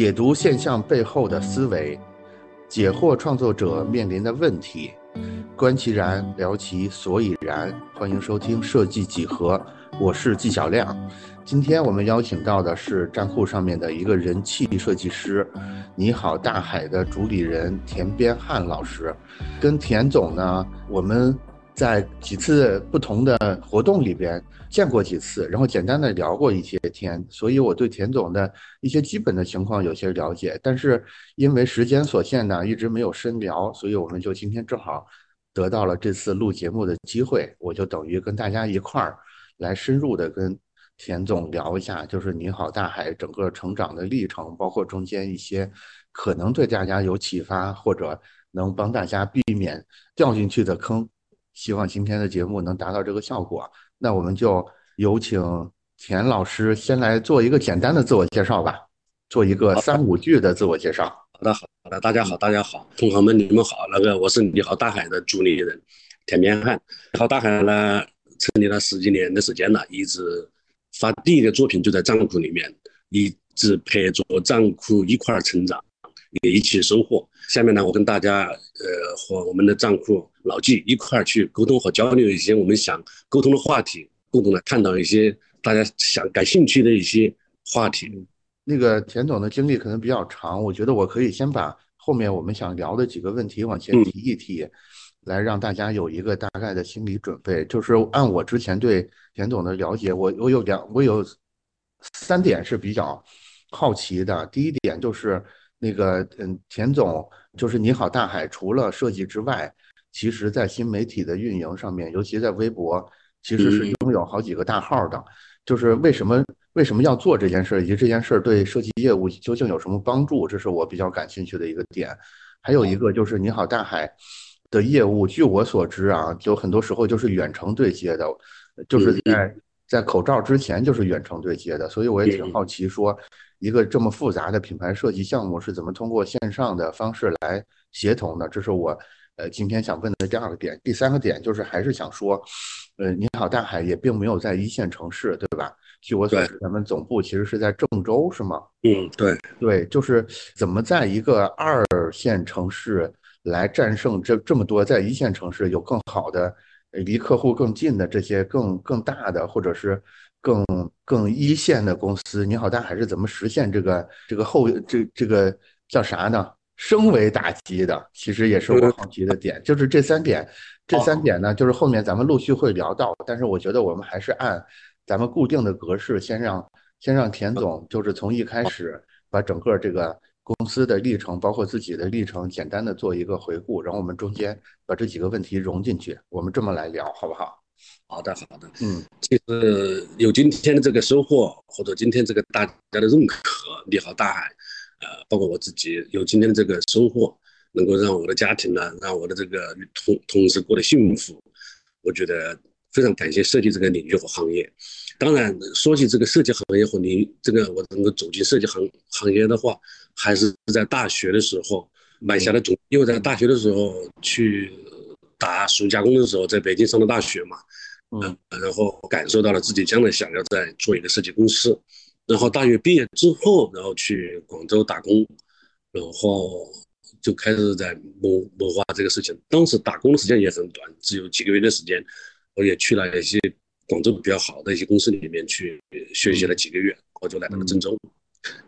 解读现象背后的思维，解惑创作者面临的问题，观其然，聊其所以然。欢迎收听设计几何，我是纪晓亮。今天我们邀请到的是站酷上面的一个人气设计师，你好大海的主理人田边汉老师。跟田总呢，我们在几次不同的活动里边见过几次，然后简单的聊过一些天，所以我对田总的一些基本的情况有些了解。但是因为时间所限呢，一直没有深聊，所以我们就今天正好得到了这次录节目的机会，我就等于跟大家一块儿来深入的跟。田总聊一下，就是你好大海整个成长的历程，包括中间一些可能对大家有启发，或者能帮大家避免掉进去的坑。希望今天的节目能达到这个效果。那我们就有请田老师先来做一个简单的自我介绍吧，做一个三五句的自我介绍。好的，好的，大家好，大家好，同行们你们好。那个我是你好大海的主理人田边汉。你好大海呢，成立了十几年的时间了，一直。发第一个作品就在账库里面，一直陪着账库一块儿成长，也一起收获。下面呢，我跟大家，呃，和我们的账库老纪一块儿去沟通和交流一些我们想沟通的话题，共同的探讨一些大家想感兴趣的一些话题。那个田总的经历可能比较长，我觉得我可以先把后面我们想聊的几个问题往前提一提。来让大家有一个大概的心理准备，就是按我之前对田总的了解，我我有两我有三点是比较好奇的。第一点就是那个嗯，田总就是你好大海，除了设计之外，其实在新媒体的运营上面，尤其在微博，其实是拥有好几个大号的。就是为什么为什么要做这件事，以及这件事对设计业务究竟有什么帮助，这是我比较感兴趣的一个点。还有一个就是你好大海。的业务，据我所知啊，就很多时候就是远程对接的，就是在在口罩之前就是远程对接的，所以我也挺好奇，说一个这么复杂的品牌设计项目是怎么通过线上的方式来协同的？这是我呃今天想问的第二个点。第三个点就是还是想说，呃，你好大海也并没有在一线城市，对吧？据我所知，咱们总部其实是在郑州，是吗？嗯，对对，就是怎么在一个二线城市。来战胜这这么多在一线城市有更好的、离客户更近的这些更更大的或者是更更一线的公司，你好，大海是怎么实现这个这个后这这个叫啥呢？升维打击的，其实也是我好奇的点，就是这三点，这三点呢，就是后面咱们陆续会聊到，但是我觉得我们还是按咱们固定的格式，先让先让田总就是从一开始把整个这个。公司的历程，包括自己的历程，简单的做一个回顾，然后我们中间把这几个问题融进去，我们这么来聊，好不好？好的，好的。嗯，其实有今天的这个收获，或者今天这个大家的认可，你好大海，呃，包括我自己有今天的这个收获，能够让我的家庭呢，让我的这个同同事过得幸福，我觉得非常感谢设计这个领域和行业。当然，说起这个设计行业和你这个我能够走进设计行行业的话，还是在大学的时候买下的种。因为在大学的时候去打暑假工的时候，在北京上的大学嘛，嗯，然后感受到了自己将来想要在做一个设计公司。然后大学毕业之后，然后去广州打工，然后就开始在谋谋划这个事情。当时打工的时间也很短，只有几个月的时间，我也去了一些。广州比较好的一些公司里面去学习了几个月，我就来到了郑州。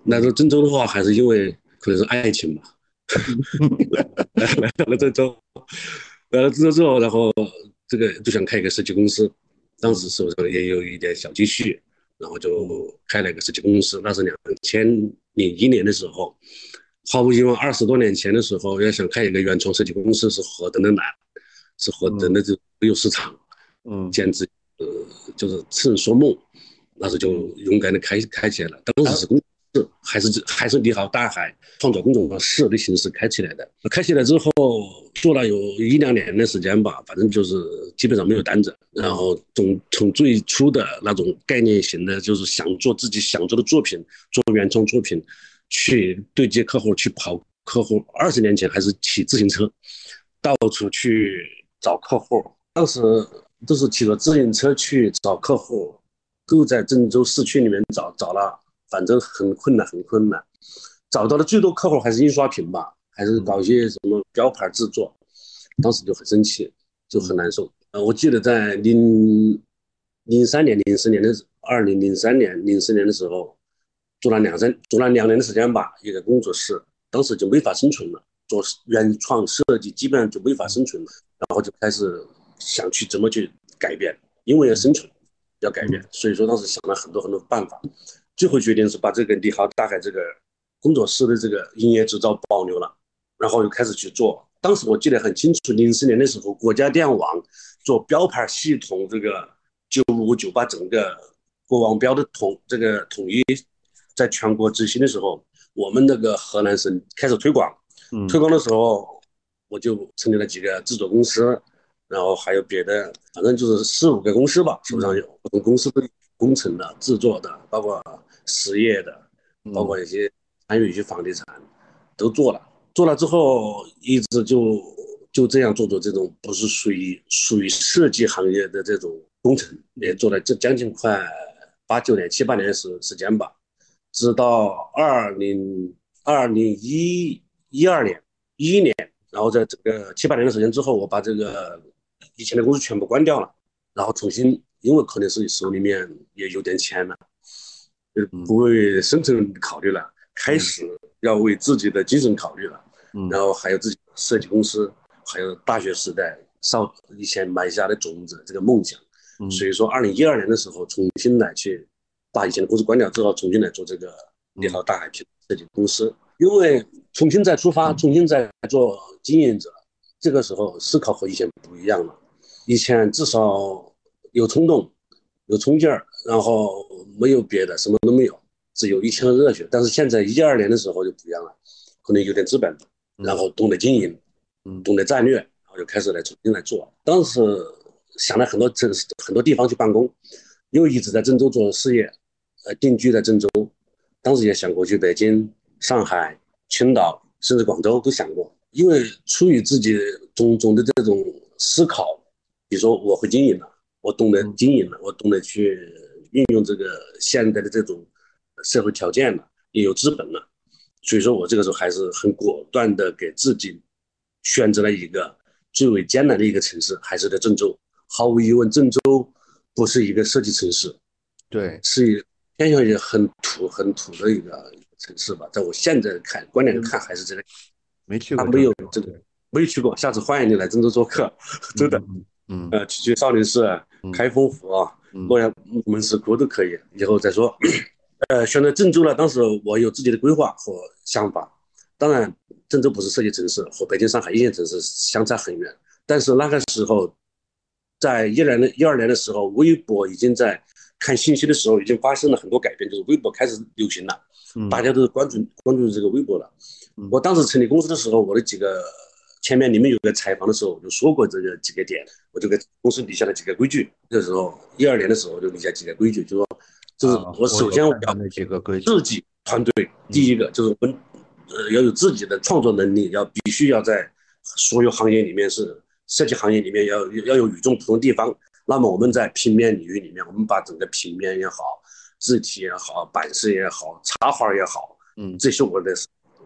来到郑州的话，还是因为可能是爱情吧，来到了郑州。来了郑州之后，然后这个就想开一个设计公司，当时手上也有一点小积蓄，然后就开了一个设计公司。那是两千零一年的时候，毫无疑问，二十多年前的时候，要想开一个原创设计公司是何等的难，是何等的就没有市场，嗯，简直。呃，就是痴人说梦，那时候就勇敢的开开起来了。当时是公司，还是还是你好大海创作公众号室的形式开起来的。开起来之后做了有一两年的时间吧，反正就是基本上没有单子。然后从从最初的那种概念型的，就是想做自己想做的作品，做原创作品，去对接客户，去跑客户。二十年前还是骑自行车，到处去找客户。当时。都是骑着自行车去找客户，都在郑州市区里面找，找了，反正很困难，很困难。找到的最多客户还是印刷品吧，还是搞一些什么标牌制作，当时就很生气，就很难受。呃，我记得在零零三年、零四年的二零零三年、零四年的时候，做了两三做了两年的时间吧，一个工作室，当时就没法生存了，做原创设计基本上就没法生存了，然后就开始想去怎么去改变，因为要生存，要改变，所以说当时想了很多很多办法，最后决定是把这个利豪大海这个工作室的这个营业执照保留了，然后又开始去做。当时我记得很清楚，零四年的时候，国家电网。做标牌系统，这个九五九八整个国网标的统这个统一，在全国执行的时候，我们那个河南省开始推广。推广的时候，我就成立了几个制作公司，然后还有别的，反正就是四五个公司吧，手上有不同公司的工程的、制作的，包括实业的，包括一些参与一些房地产，都做了。做了之后，一直就。就这样做做这种不是属于属于设计行业的这种工程，也做了这将近快八九年、七八年的时时间吧，直到二零二零一一二年一一年，然后在这个七八年的时间之后，我把这个以前的公司全部关掉了，然后重新，因为可能是手里面也有点钱了，就不为生存考虑了，开始要为自己的精神考虑了，然后还有自己设计公司。还有大学时代少以前埋下的种子，这个梦想，所以说二零一二年的时候重新来去把以前的公司关掉之后，重新来做这个你好大海平设计公司，因为重新再出发，重新再做经营者，这个时候思考和以前不一样了。以前至少有冲动，有冲劲儿，然后没有别的，什么都没有，只有一腔热血。但是现在一二年的时候就不一样了，可能有点资本，然后懂得经营。嗯，懂得战略，然后就开始来重新来做。当时想了很多城市、很多地方去办公，因为一直在郑州做事业，呃，定居在郑州。当时也想过去北京、上海、青岛，甚至广州都想过。因为出于自己种种的这种思考，比如说我会经营了，我懂得经营了，我懂得去运用这个现在的这种社会条件了，也有资本了，所以说我这个时候还是很果断的给自己。选择了一个最为艰难的一个城市，还是在郑州。毫无疑问，郑州不是一个设计城市，对，是一偏向于很土、很土的一个城市吧。在我现在看观点看，还是这个。没去过，没有这个，没去过。下次欢迎你来郑州做客，真的。嗯，呃，去去少林寺、开封府啊、洛阳门市库都可以。以后再说。呃，选择郑州呢，当时我有自己的规划和想法。当然，郑州不是设计城市，和北京、上海一线城市相差很远。但是那个时候，在一年的一二年的时候，微博已经在看信息的时候已经发生了很多改变，就是微博开始流行了，大家都是关注关注这个微博了。我当时成立公司的时候，我的几个前面你们有个采访的时候，我就说过这个几个点，我就给公司立下了几个规矩。那时候一二年的时候，我就立下几个规矩，就说，就是我首先我要自己团队，第一个就是我们。呃，要有自己的创作能力，要必须要在所有行业里面是设计行业里面要要有与众不同的地方。那么我们在平面领域里面，我们把整个平面也好，字体也好，版式也好，插画也好，嗯，这些我的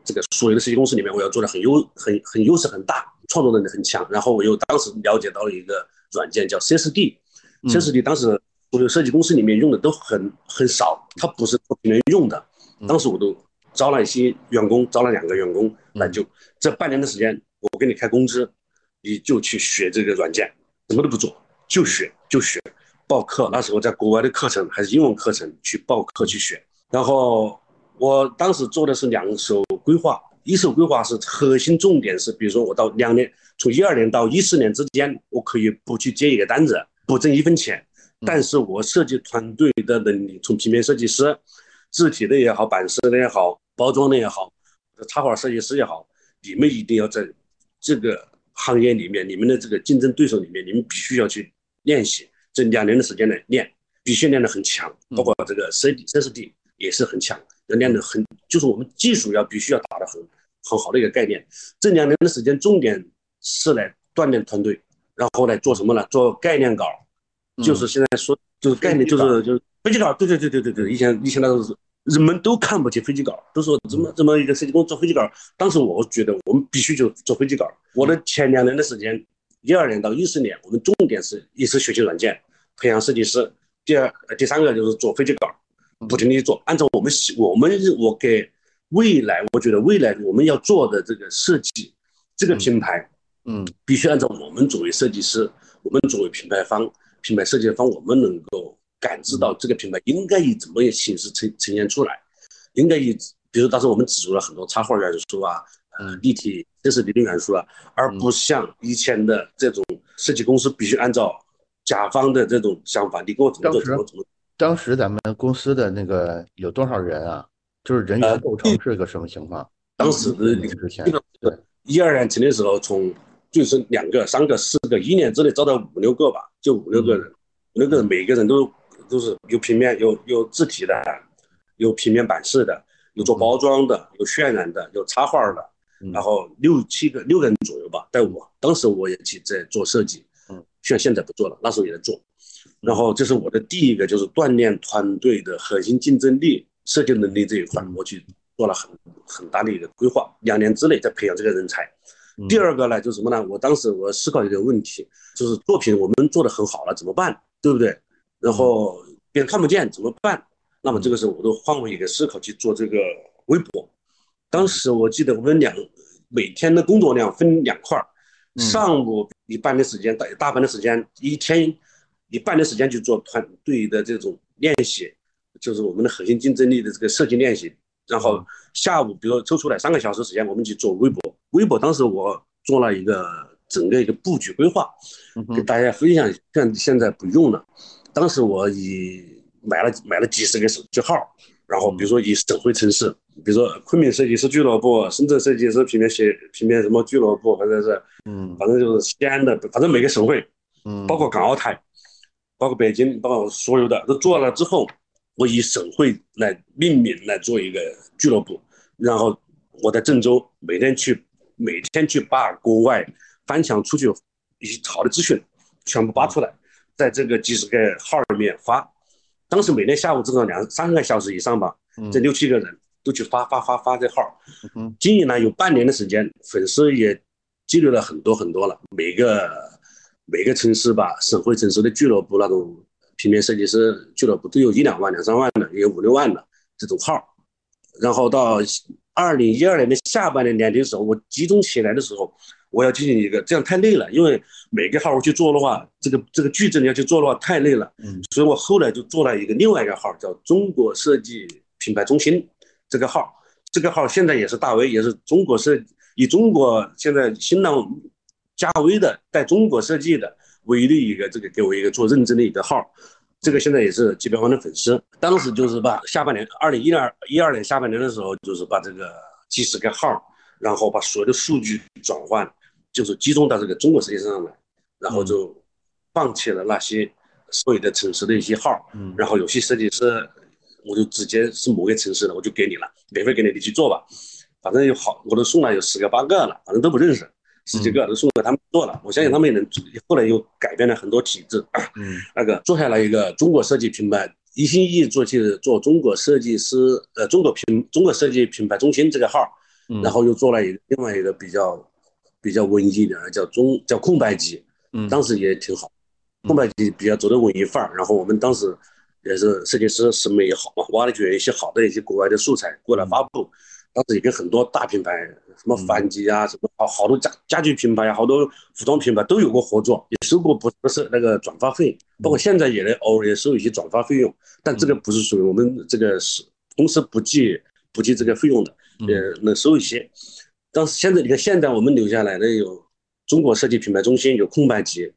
这个所有的设计公司里面，我要做的很优很很优势很大，创作能力很强。然后我又当时了解到了一个软件叫 CSD，CSD 当时所有设计公司里面用的都很很少，它不是平面用的，当时我都。招了一些员工，招了两个员工，那就这半年的时间，我给你开工资，你就去学这个软件，什么都不做，就学就学，报课。那时候在国外的课程还是英文课程，去报课去学。然后我当时做的是两手规划，一手规划是核心重点是，比如说我到两年，从一二年到一四年之间，我可以不去接一个单子，不挣一分钱，但是我设计团队的能力，从平面设计师。字体的也好，版式的也好，包装的也好，插画设计师也好，你们一定要在这个行业里面，你们的这个竞争对手里面，你们必须要去练习。这两年的时间来练，必须练得很强。包括这个 C D、C S D 也是很强，要练得很，就是我们技术要必须要打得很很好的一个概念。这两年的时间，重点是来锻炼团队，然后来做什么呢？做概念稿，就是现在说就是概念，就是就是。飞机稿，对对对对对对，以前以前那个是人们都看不起飞机稿，都说怎么怎么一个设计公司做飞机稿。当时我觉得我们必须就做飞机稿。我的前两年的时间，一二年到一四年，我们重点是一是学习软件，培养设计师。第二，第三个就是做飞机稿，不停地做。按照我们我们我给未来，我觉得未来我们要做的这个设计，这个品牌，嗯，必须按照我们作为设计师，我们作为品牌方、品牌设计方，我们能够。感知到这个品牌应该以怎么样形式呈呈现出来，应该以，比如当时我们植入了很多插画元素啊，呃，立体这是理论元素啊，而不像以前的这种设计公司必须按照甲方的这种想法，你给我怎么做怎么怎么。当时咱们公司的那个有多少人啊？就是人员构成是个什么情况？当时的之前，对，一二年成立的时候，从就是两个、三个、四个，一年之内招到五六个吧，就五六个人，五六个人每个人都。都是有平面、有有字体的，有平面版式的，有做包装的，有渲染的，有插画的，然后六七个六个人左右吧，带我。当时我也去在做设计，嗯，像现在不做了，那时候也在做。然后这是我的第一个，就是锻炼团队的核心竞争力、设计能力这一块，我去做了很很大的一个规划，两年之内在培养这个人才。第二个呢，就是什么呢？我当时我思考一个问题，就是作品我们做的很好了，怎么办？对不对？然后别人看不见怎么办？那么这个时候我都换位一个思考去做这个微博。当时我记得我们两每天的工作量分两块儿，上午一半的时间，大大半的时间，一天一半的时间去做团队的这种练习，就是我们的核心竞争力的这个设计练习。然后下午比如抽出来三个小时时间，我们去做微博。微博当时我做了一个整个一个布局规划，给大家分享。像现在不用了。当时我以买了买了几十个手机号，然后比如说以省会城市，比如说昆明设计师俱乐部、深圳设计师平面协平面什么俱乐部，或者是嗯，反正就是西安的，反正每个省会，嗯，包括港澳台，包括北京，包括所有的都做了之后，我以省会来命名来做一个俱乐部，然后我在郑州每天去每天去把国外翻墙出去一些好的资讯全部扒出来。在这个几十个号里面发，当时每天下午至少两三个小时以上吧，这六七个人都去发发发发这号，经营了有半年的时间，粉丝也积累了很多很多了。每个每个城市吧，省会城市的俱乐部那种平面设计师俱乐部都有一两万、两三万的，也有五六万的这种号。然后到二零一二年的下半年年底的时候，我集中起来的时候。我要进行一个，这样太累了，因为每个号我去做的话，这个这个矩阵要去做的话太累了，嗯，所以我后来就做了一个另外一个号，叫中国设计品牌中心这个号，这个号现在也是大 V，也是中国设以中国现在新浪加 V 的带中国设计的唯一一个这个给我一个做认证的一个号，这个现在也是几百万的粉丝。当时就是把下半年二零一二一二年下半年的时候，就是把这个几十个号，然后把所有的数据转换。就是集中到这个中国设计身上来，然后就放弃了那些所有的城市的一些号，嗯，然后有些设计师，我就直接是某个城市的，我就给你了，免费给你，你去做吧，反正有好，我都送了有十个八个了，反正都不认识，十几个都送给他们做了，我相信他们也能，后来又改变了很多体制，嗯，那个做下来一个中国设计品牌，一心一意做去做中国设计师，呃，中国品中国设计品牌中心这个号，然后又做了一个另外一个比较。比较文艺的，叫中叫空白集，嗯，当时也挺好，空白集比较走的文艺范儿。然后我们当时也是设计师审美也好嘛，挖掘一些好的一些国外的素材过来发布。当时也跟很多大品牌，什么反击啊，什么好好多家家具品牌啊，好多服装品牌都有过合作，也收过不不是那个转发费，包括现在也偶尔也收一些转发费用，但这个不是属于我们这个是公司不计不计这个费用的，呃，能收一些。但是现在你看，现在我们留下来的有中国设计品牌中心，有空白集，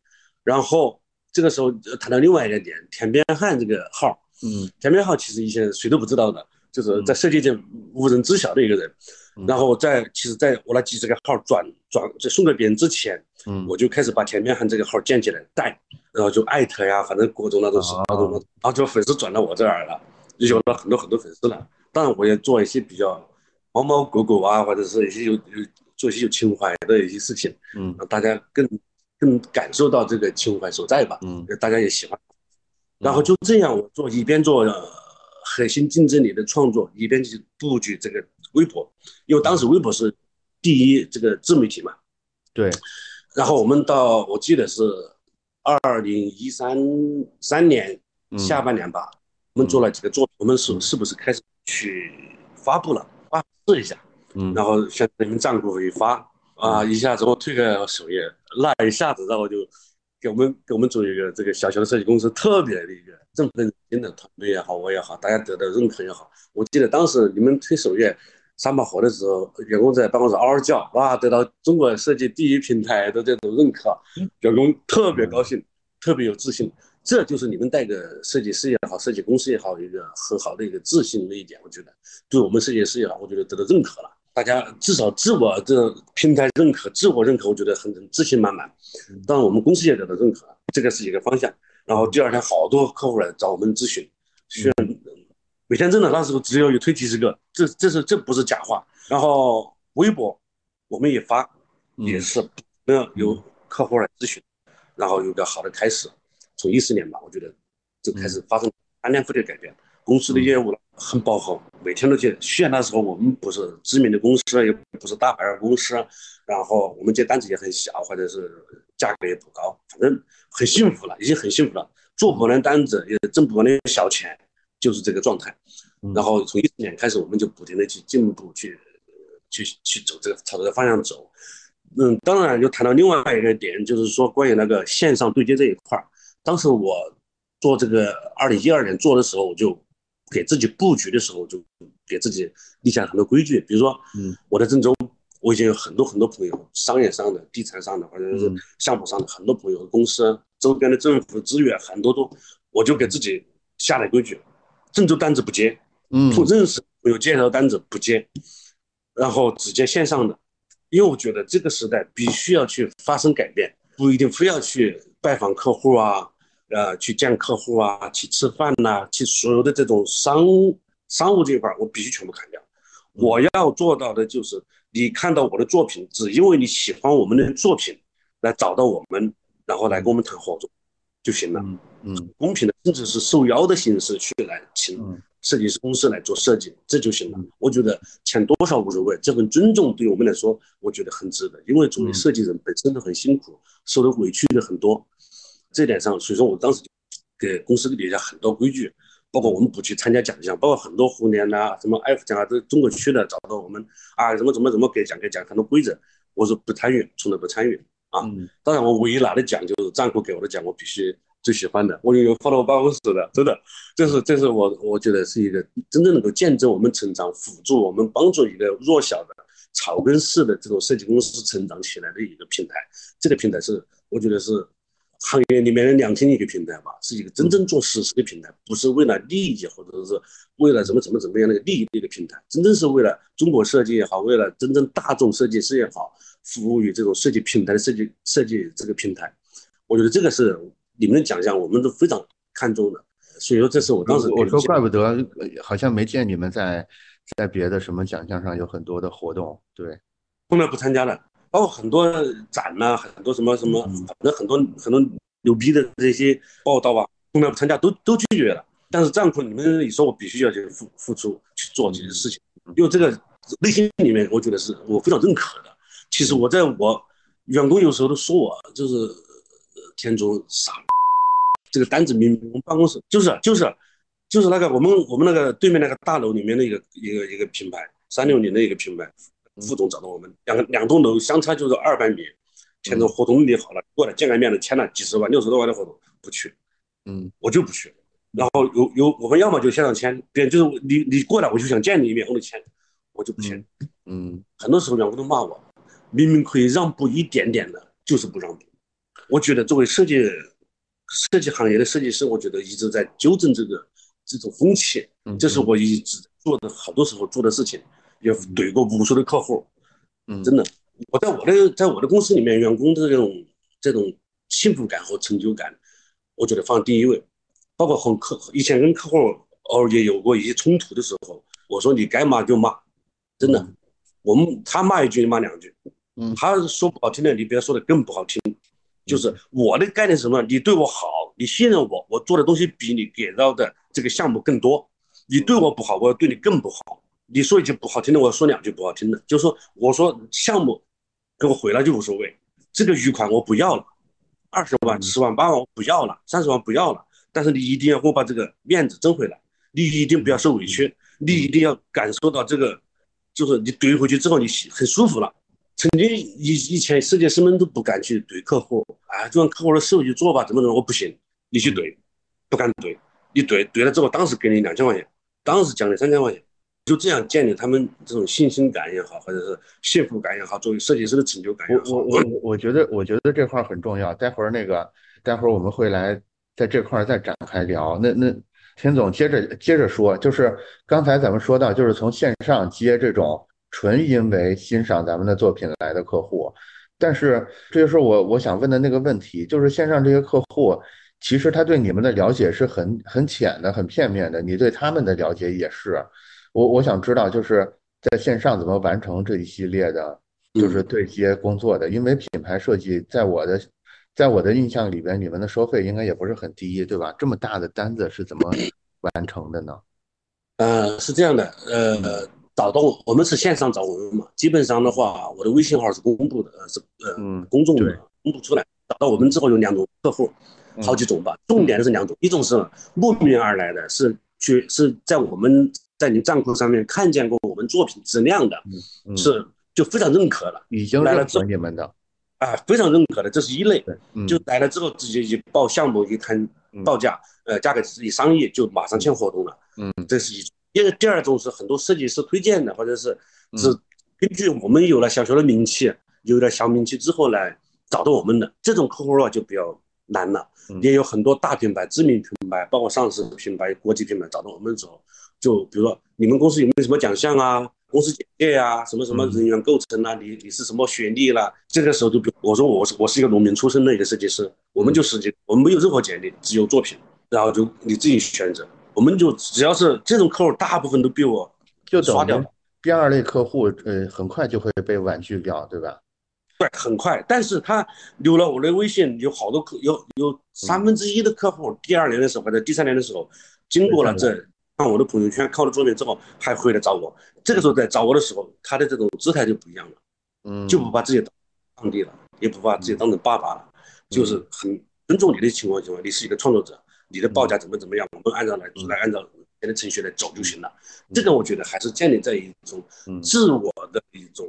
然后这个时候谈到另外一个点，田边汉这个号，嗯，田边号其实以前谁都不知道的，就是在设计界无人知晓的一个人。然后在其实在我那几十个号转转就送给别人之前，嗯，我就开始把前面和这个号建起来带，然后就艾特呀，反正各种那种那种，然后就粉丝转到我这儿了，就有了很多很多粉丝了。当然我也做一些比较。猫猫狗狗啊，或者是一些有有做一些有情怀的一些事情，嗯，让大家更更感受到这个情怀所在吧，嗯，大家也喜欢。然后就这样，我做一边做核心竞争力的创作，一边去布局这个微博，因为当时微博是第一这个自媒体嘛。对。然后我们到我记得是二零一三三年下半年吧，我们做了几个作品，我们是是不是开始去发布了，发试一下。嗯。然后选你们账户一发啊，一下子我推个首页，那一下子然后就。给我们给我们做一个这个小小的设计公司，特别的一个振奋人心的团队也好，我也好，大家得到认可也好。我记得当时你们推首页三把火的时候，员工在办公室嗷嗷叫，哇，得到中国设计第一平台的这种认可，员工特别高兴，特别有自信。这就是你们带给设计师也好，设计公司也好，一个很好的一个自信的一点。我觉得对我们设计师也好，我觉得得到认可了。大家至少自我这平台认可，自我认可，我觉得很自信满满。当然，我们公司也得到认可，这个是一个方向。然后第二天，好多客户来找我们咨询，需要每天真的那时候只要有推几十个，这这是这不是假话。然后微博我们也发，也是那有客户来咨询，然后有个好的开始。从一四年吧，我觉得就开始发生翻天覆地的改变。公司的业务了很饱和，每天都去。虽然那时候我们不是知名的公司，也不是大牌公司，然后我们接单子也很小，或者是价格也不高，反正很幸福了，已经很幸福了。做不完单子，也挣不完的小钱，就是这个状态。然后从一四年开始，我们就不停的去进步去去去走这个朝这个方向走。嗯，当然就谈到另外一个点，就是说关于那个线上对接这一块儿。当时我做这个二零一二年做的时候，我就。给自己布局的时候，就给自己立下很多规矩。比如说，嗯，我在郑州，我已经有很多很多朋友，商业上的、地产上的，或者是项目上的很多朋友、公司周边的政府资源很多都，我就给自己下了规矩：郑州单子不接，嗯，不认识朋友介绍单子不接，然后只接线上的。因为我觉得这个时代必须要去发生改变，不一定非要去拜访客户啊。呃，去见客户啊，去吃饭呐，去所有的这种商商务这一块，我必须全部砍掉。我要做到的就是，你看到我的作品，只因为你喜欢我们的作品，来找到我们，然后来跟我们谈合作就行了。嗯，公平的，甚至是受邀的形式去来请设计师公司来做设计，这就行了。我觉得钱多少无所谓，这份尊重对我们来说，我觉得很值得。因为作为设计人本身都很辛苦，受的委屈的很多。这点上，所以说我当时就给公司立下很多规矩，包括我们不去参加奖项，包括很多互联呐、什么 F 奖啊，这中国区的找到我们啊，怎么怎么怎么给奖给奖，很多规则，我说不参与，从来不参与啊。当然，我唯一拿的奖就是战库给我的奖，我必须最喜欢的，我有放到我办公室的，真的，这是这是我我觉得是一个真正能够见证我们成长、辅助我们、帮助一个弱小的草根式的这种设计公司成长起来的一个平台。这个平台是我觉得是。行业里面的良心一个平台吧，是一个真正做实事的平台，不是为了利益或者是为了什么什么怎么样那个利益的一个平台，真正是为了中国设计也好，为了真正大众设计师也好，服务于这种设计平台的设计设计这个平台。我觉得这个是你们的奖项，我们都非常看重的。所以说，这是我当时我说怪不得，好像没见你们在在别的什么奖项上有很多的活动，对，后来不参加的。包括很多展呐，很多什么什么，反正很多很多牛逼的这些报道啊，从来不参加，都都拒绝了。但是账户你们你说，我必须要去付付出去做这些事情，因为这个内心里面，我觉得是我非常认可的。其实我在我员工有时候都说我就是天中傻，这个单子明明我们办公室就是就是就是那个我们我们那个对面那个大楼里面的一个一个一个品牌三六零的一个品牌。副总找到我们，两个两栋楼相差就是二百米，签个合同立好了，过来见个面的，签了几十万、六十多万的合同，不去，嗯，我就不去。然后有有我们要么就现场签，别人就是你你过来我就想见你一面，我就签，我就不签。嗯，很多时候员工都骂我，明明可以让步一点点的，就是不让步。我觉得作为设计设计行业的设计师，我觉得一直在纠正这个这种风气，这是我一直做的好多时候做的事情。也怼过无数的客户，嗯，真的，我在我的在我的公司里面，员工的这种这种幸福感和成就感，我觉得放第一位。包括和客以前跟客户偶尔也有过一些冲突的时候，我说你该骂就骂，真的，我们他骂一句你骂两句，嗯，他说不好听的，你别说的更不好听。就是我的概念是什么？你对我好，你信任我，我做的东西比你给到的这个项目更多，你对我不好，我要对你更不好。你说一句不好听的，我说两句不好听的。就说我说项目给我回来就无所谓，这个余款我不要了，二十万、十万、八万我不要了，三十万不要了。但是你一定要给我把这个面子挣回来，你一定不要受委屈，你一定要感受到这个，就是你怼回去之后你很舒服了。曾经以以前世界师们都不敢去怼客户，啊，就让客户的事去做吧，怎么怎么，我不行，你去怼，不敢怼，你怼怼了之后，当时给你两千块钱，当时奖励三千块钱，就这样建立他们这种信心感也好，或者是幸福感也好，作为设计师的成就感也好。我我我觉得我觉得这块很重要，待会儿那个待会儿我们会来在这块再展开聊。那那田总接着接着说，就是刚才咱们说到，就是从线上接这种。纯因为欣赏咱们的作品来的客户，但是这就是我我想问的那个问题，就是线上这些客户，其实他对你们的了解是很很浅的、很片面的，你对他们的了解也是。我我想知道，就是在线上怎么完成这一系列的，就是对接工作的，因为品牌设计在我的在我的印象里边，你们的收费应该也不是很低，对吧？这么大的单子是怎么完成的呢？呃，是这样的，呃。找到我，我们是线上找我们嘛？基本上的话，我的微信号是公布的，呃，是呃公众的，公布出来。找到我们之后有两种客户，好几种吧。重点是两种，一种是慕名而来的，是去是在我们在你账户上面看见过我们作品质量的，是就非常认可了，已经来了你们的，啊，非常认可的，这是一类。就来了之后直接一报项目一谈报价，呃，价格一商议就马上签合同了。嗯，这是一种。第二第二种是很多设计师推荐的，或者是是根据我们有了小小的名气，有了小名气之后来找到我们的这种客户的话就比较难了。也有很多大品牌、知名品牌，包括上市品牌、国际品牌找到我们的时候，就比如说你们公司有没有什么奖项啊？公司简介啊？什么什么人员构成啊？你你是什么学历啦？这个时候就比我说我是我是一个农民出身的一个设计师，我们就设计，我们没有任何简历，只有作品，然后就你自己选择。我们就只要是这种客户，大部分都被我就刷掉。第二类客户，呃，很快就会被婉拒掉，对吧？对，很快。但是他留了我的微信，有好多客，有有三分之一的客户，第二年的时候或者第三年的时候，经过了这看我的朋友圈，看我的作品之后，还回来找我。这个时候在找我的时候，他的这种姿态就不一样了，嗯，就不把自己当上帝了，也不把自己当成爸爸了，就是很尊重你的情况情况，你是一个创作者。你的报价怎么怎么样？我们按照来来按照别的程序来走就行了。这个我觉得还是建立在一种自我的一种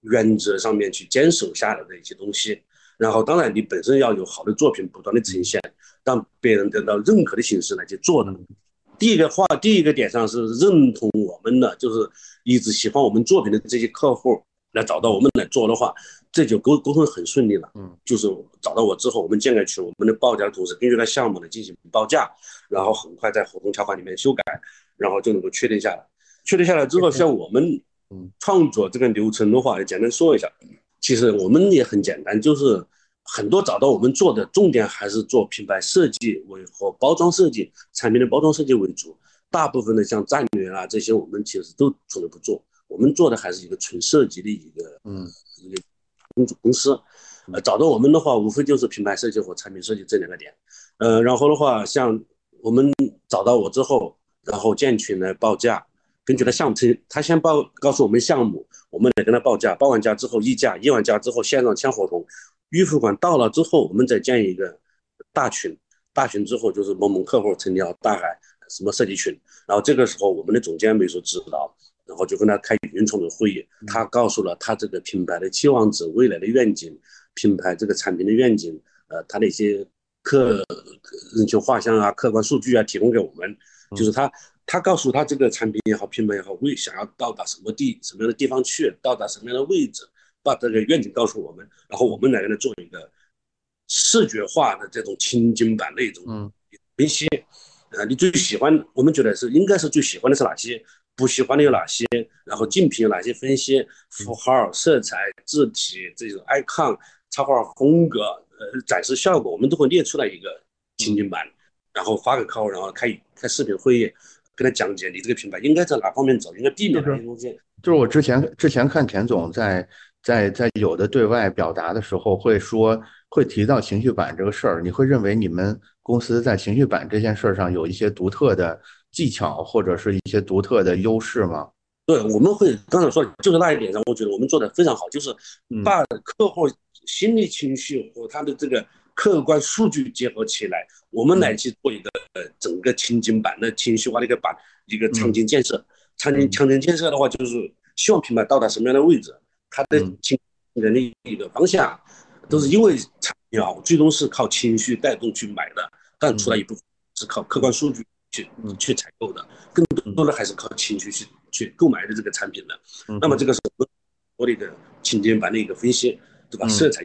原则上面去坚守下来的一些东西。然后，当然你本身要有好的作品不断的呈现，让别人得到认可的形式来去做的。第一个话，第一个点上是认同我们的，就是一直喜欢我们作品的这些客户来找到我们来做的话。这就沟沟通很顺利了，嗯，就是找到我之后，我们建个群，我们的报价的同时根据他项目呢进行报价，然后很快在合同条款里面修改，然后就能够确定下来。确定下来之后，像我们创作这个流程的话，简单说一下，其实我们也很简单，就是很多找到我们做的重点还是做品牌设计为和包装设计，产品的包装设计为主，大部分的像战略啊这些，我们其实都从来不做，我们做的还是一个纯设计的一个，嗯，一个。公主公司，呃，找到我们的话，无非就是品牌设计和产品设计这两个点，呃，然后的话，像我们找到我之后，然后建群来报价，根据他项目，他先报告诉我们项目，我们来跟他报价，报完价之后议价，议完价之后线上签合同，预付款到了之后，我们再建一个大群，大群之后就是某某客户成交大海什么设计群，然后这个时候我们的总监美术指导。然后就跟他开语音创作会议，他告诉了他这个品牌的期望值、未来的愿景、品牌这个产品的愿景，呃，他的一些客人群画像啊、客观数据啊，提供给我们。就是他，他告诉他这个产品也好、品牌也好，为想要到达什么地、什么样的地方去，到达什么样的位置，把这个愿景告诉我们，然后我们来给他做一个视觉化的这种情景版的一种分析。啊，你最喜欢，我们觉得是应该是最喜欢的是哪些？不喜欢的有哪些？然后竞品有哪些分析？符号、色彩、字体这种 icon、插画风格、呃展示效果，我们都会列出来一个情景版，然后发给客户，然后开开视频会议，跟他讲解你这个品牌应该在哪方面走，应该避免哪些东西。就是我之前之前看田总在在在有的对外表达的时候，会说会提到情绪版这个事儿，你会认为你们公司在情绪版这件事儿上有一些独特的。技巧或者是一些独特的优势吗？对，我们会刚才说就是那一点上，我觉得我们做的非常好，就是把客户心理情绪和他的这个客观数据结合起来，我们来去做一个呃整个情景版的情绪化的一个版一个场景建设。场景场景建设的话，就是希望品牌到达什么样的位置，它的情人的一个方向，都是因为产品啊，最终是靠情绪带动去买的，但出来一部分是靠客观数据去去采购的，更多的还是靠情绪去去购买的这个产品的。那么这个是我的一个情景版的一个分析，对吧？色彩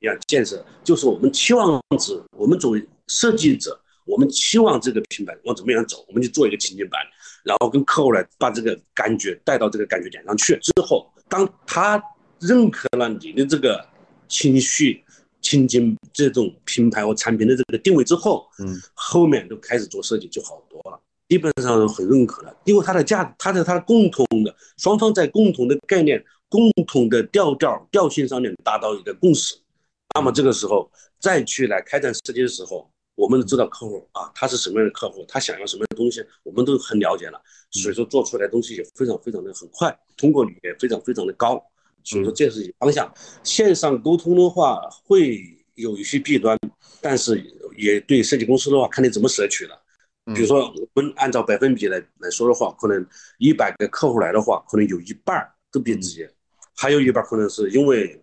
一样建设，就是我们期望值，我们作为设计者，我们期望这个品牌往怎么样走，我们就做一个情景版。然后跟客户来把这个感觉带到这个感觉点上去之后，当他认可了你的这个情绪、情景这种品牌和产品的这个定位之后，嗯，后面就开始做设计就好多了，基本上很认可了，因为它的价，它的它的共同的双方在共同的概念、共同的调调调性上面达到一个共识，那么这个时候再去来开展设计的时候。我们知道客户啊，他是什么样的客户，他想要什么样的东西，我们都很了解了，所以说做出来东西也非常非常的很快，通过率也非常非常的高，所以说这是一个方向。线上沟通的话会有一些弊端，但是也对设计公司的话看你怎么摄取了。比如说我们按照百分比来来说的话，可能一百个客户来的话，可能有一半都别直接，还有一半可能是因为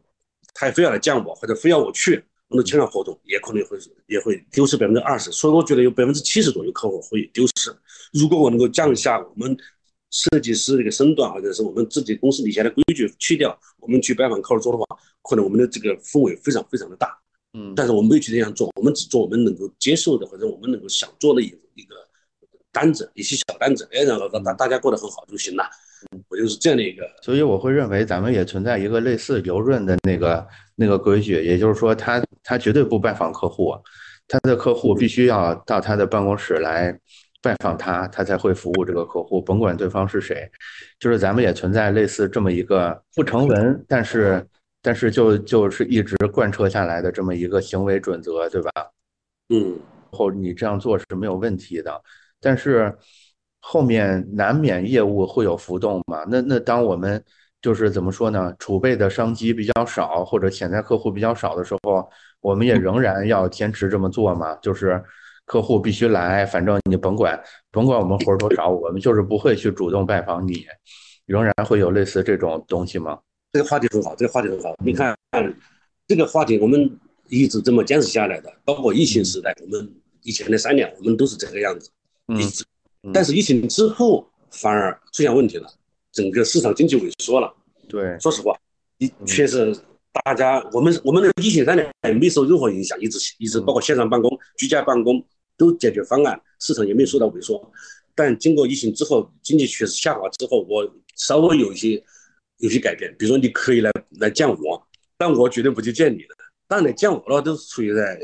他非要来见我，或者非要我去。我们签了合同，也可能会也会丢失百分之二十，所以我觉得有百分之七十左右客户会丢失。如果我能够降下我们设计师的一个身段，或者是我们自己公司底下的规矩去掉，我们去拜访客户做的话，可能我们的这个氛围非常非常的大。嗯，但是我们没有去这样做，我们只做我们能够接受的或者我们能够想做的一一个单子，一些小单子，哎，然后大大家过得很好就行了。我就是这样的一个，所以我会认为咱们也存在一个类似刘润的那个那个规矩，也就是说，他他绝对不拜访客户，他的客户必须要到他的办公室来拜访他，他才会服务这个客户，甭管对方是谁。就是咱们也存在类似这么一个不成文，但是但是就就是一直贯彻下来的这么一个行为准则，对吧？嗯，后你这样做是没有问题的，但是。后面难免业务会有浮动嘛？那那当我们就是怎么说呢？储备的商机比较少，或者潜在客户比较少的时候，我们也仍然要坚持这么做嘛？就是客户必须来，反正你甭管甭管我们活多少，我们就是不会去主动拜访你，仍然会有类似这种东西吗？这个话题很好，这个话题很好。你看这个话题，我们一直这么坚持下来的，包括疫情时代，我们以前的三年，我们都是这个样子，一直。但是疫情之后反而出现问题了，整个市场经济萎缩了。对，说实话，一确实大家我们我们的疫情三年没受任何影响，一直一直包括线上办公、居家办公都解决方案，市场也没有受到萎缩。但经过疫情之后，经济确实下滑之后，我稍微有一些有些改变。比如说，你可以来来见我，但我绝对不去见你的。当然，见我了都是处于在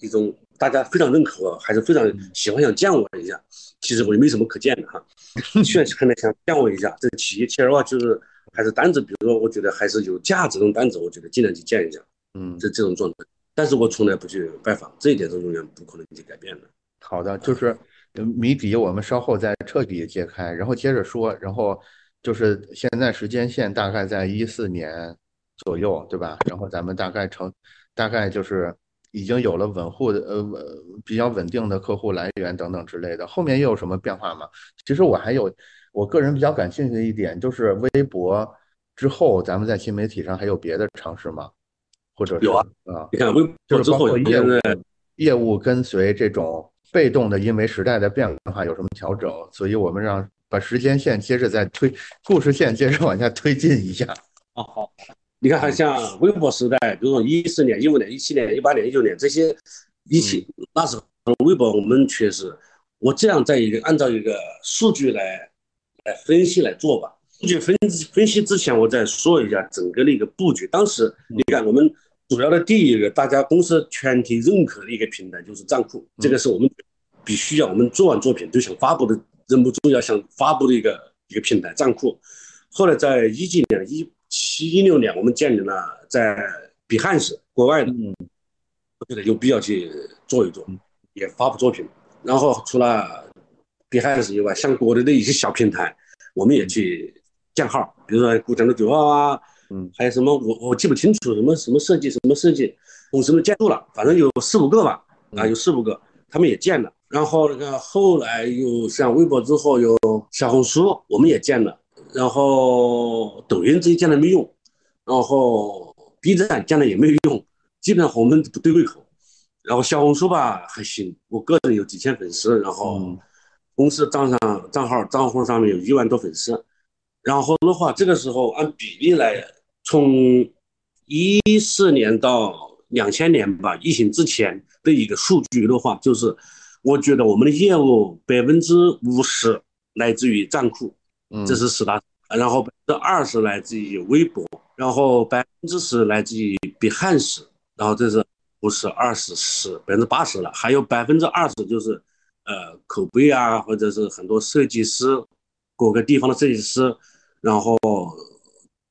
一种。大家非常认可，还是非常喜欢想见我一下。其实我也没什么可见的哈，确实可能想见我一下。这个企业其实话就是还是单子，比如说我觉得还是有价值的单子，我觉得尽量去见一下。嗯，这这种状态。但是我从来不去拜访，这一点是永远不可能去改变的。好的，就是谜底我们稍后再彻底揭开，然后接着说。然后就是现在时间线大概在一四年左右，对吧？然后咱们大概成大概就是。已经有了稳固的呃比较稳定的客户来源等等之类的，后面又有什么变化吗？其实我还有我个人比较感兴趣的一点，就是微博之后，咱们在新媒体上还有别的尝试吗？或者有啊啊，你看微就是包括业务业务跟随这种被动的，因为时代的变化有什么调整？所以我们让把时间线接着再推，故事线接着往下推进一下。哦，好。你看，还像微博时代，比如说一四年、一五年、一七年、一八年、一九年这些，一起那时候微博我们确实，我这样在一个按照一个数据来来分析来做吧。数据分分析之前，我再说一下整个的一个布局。当时你看，我们主要的第一个大家公司全体认可的一个平台就是站酷，这个是我们必须要我们做完作品就想发布的，忍不住要想发布的一个一个平台站酷。后来在一几年一。七一六年，我们建立了在比汉斯国外的，我觉得有必要去做一做，也发布作品。然后除了 Behance 以外，像国内的一些小平台，我们也去建号，比如说古城的九号啊，嗯，还有什么我我记不清楚什么什么设计什么设计公司都建筑了，反正有四五个吧，啊，有四五个，他们也建了。然后那个后来又像微博之后有小红书，我们也建了。然后抖音这些将来没用，然后 B 站将来也没有用，基本上和我们不对胃口。然后小红书吧还行，我个人有几千粉丝，然后公司账上账号账户上面有一万多粉丝。然后的话，这个时候按比例来，从一四年到两千年吧，疫情之前的一个数据的话，就是我觉得我们的业务百分之五十来自于站库。这是十大，然后百分之二十来自于微博，然后百分之十来自于 Behance，然后这是不是二十十百分之八十了，还有百分之二十就是呃口碑啊，或者是很多设计师，各个地方的设计师，然后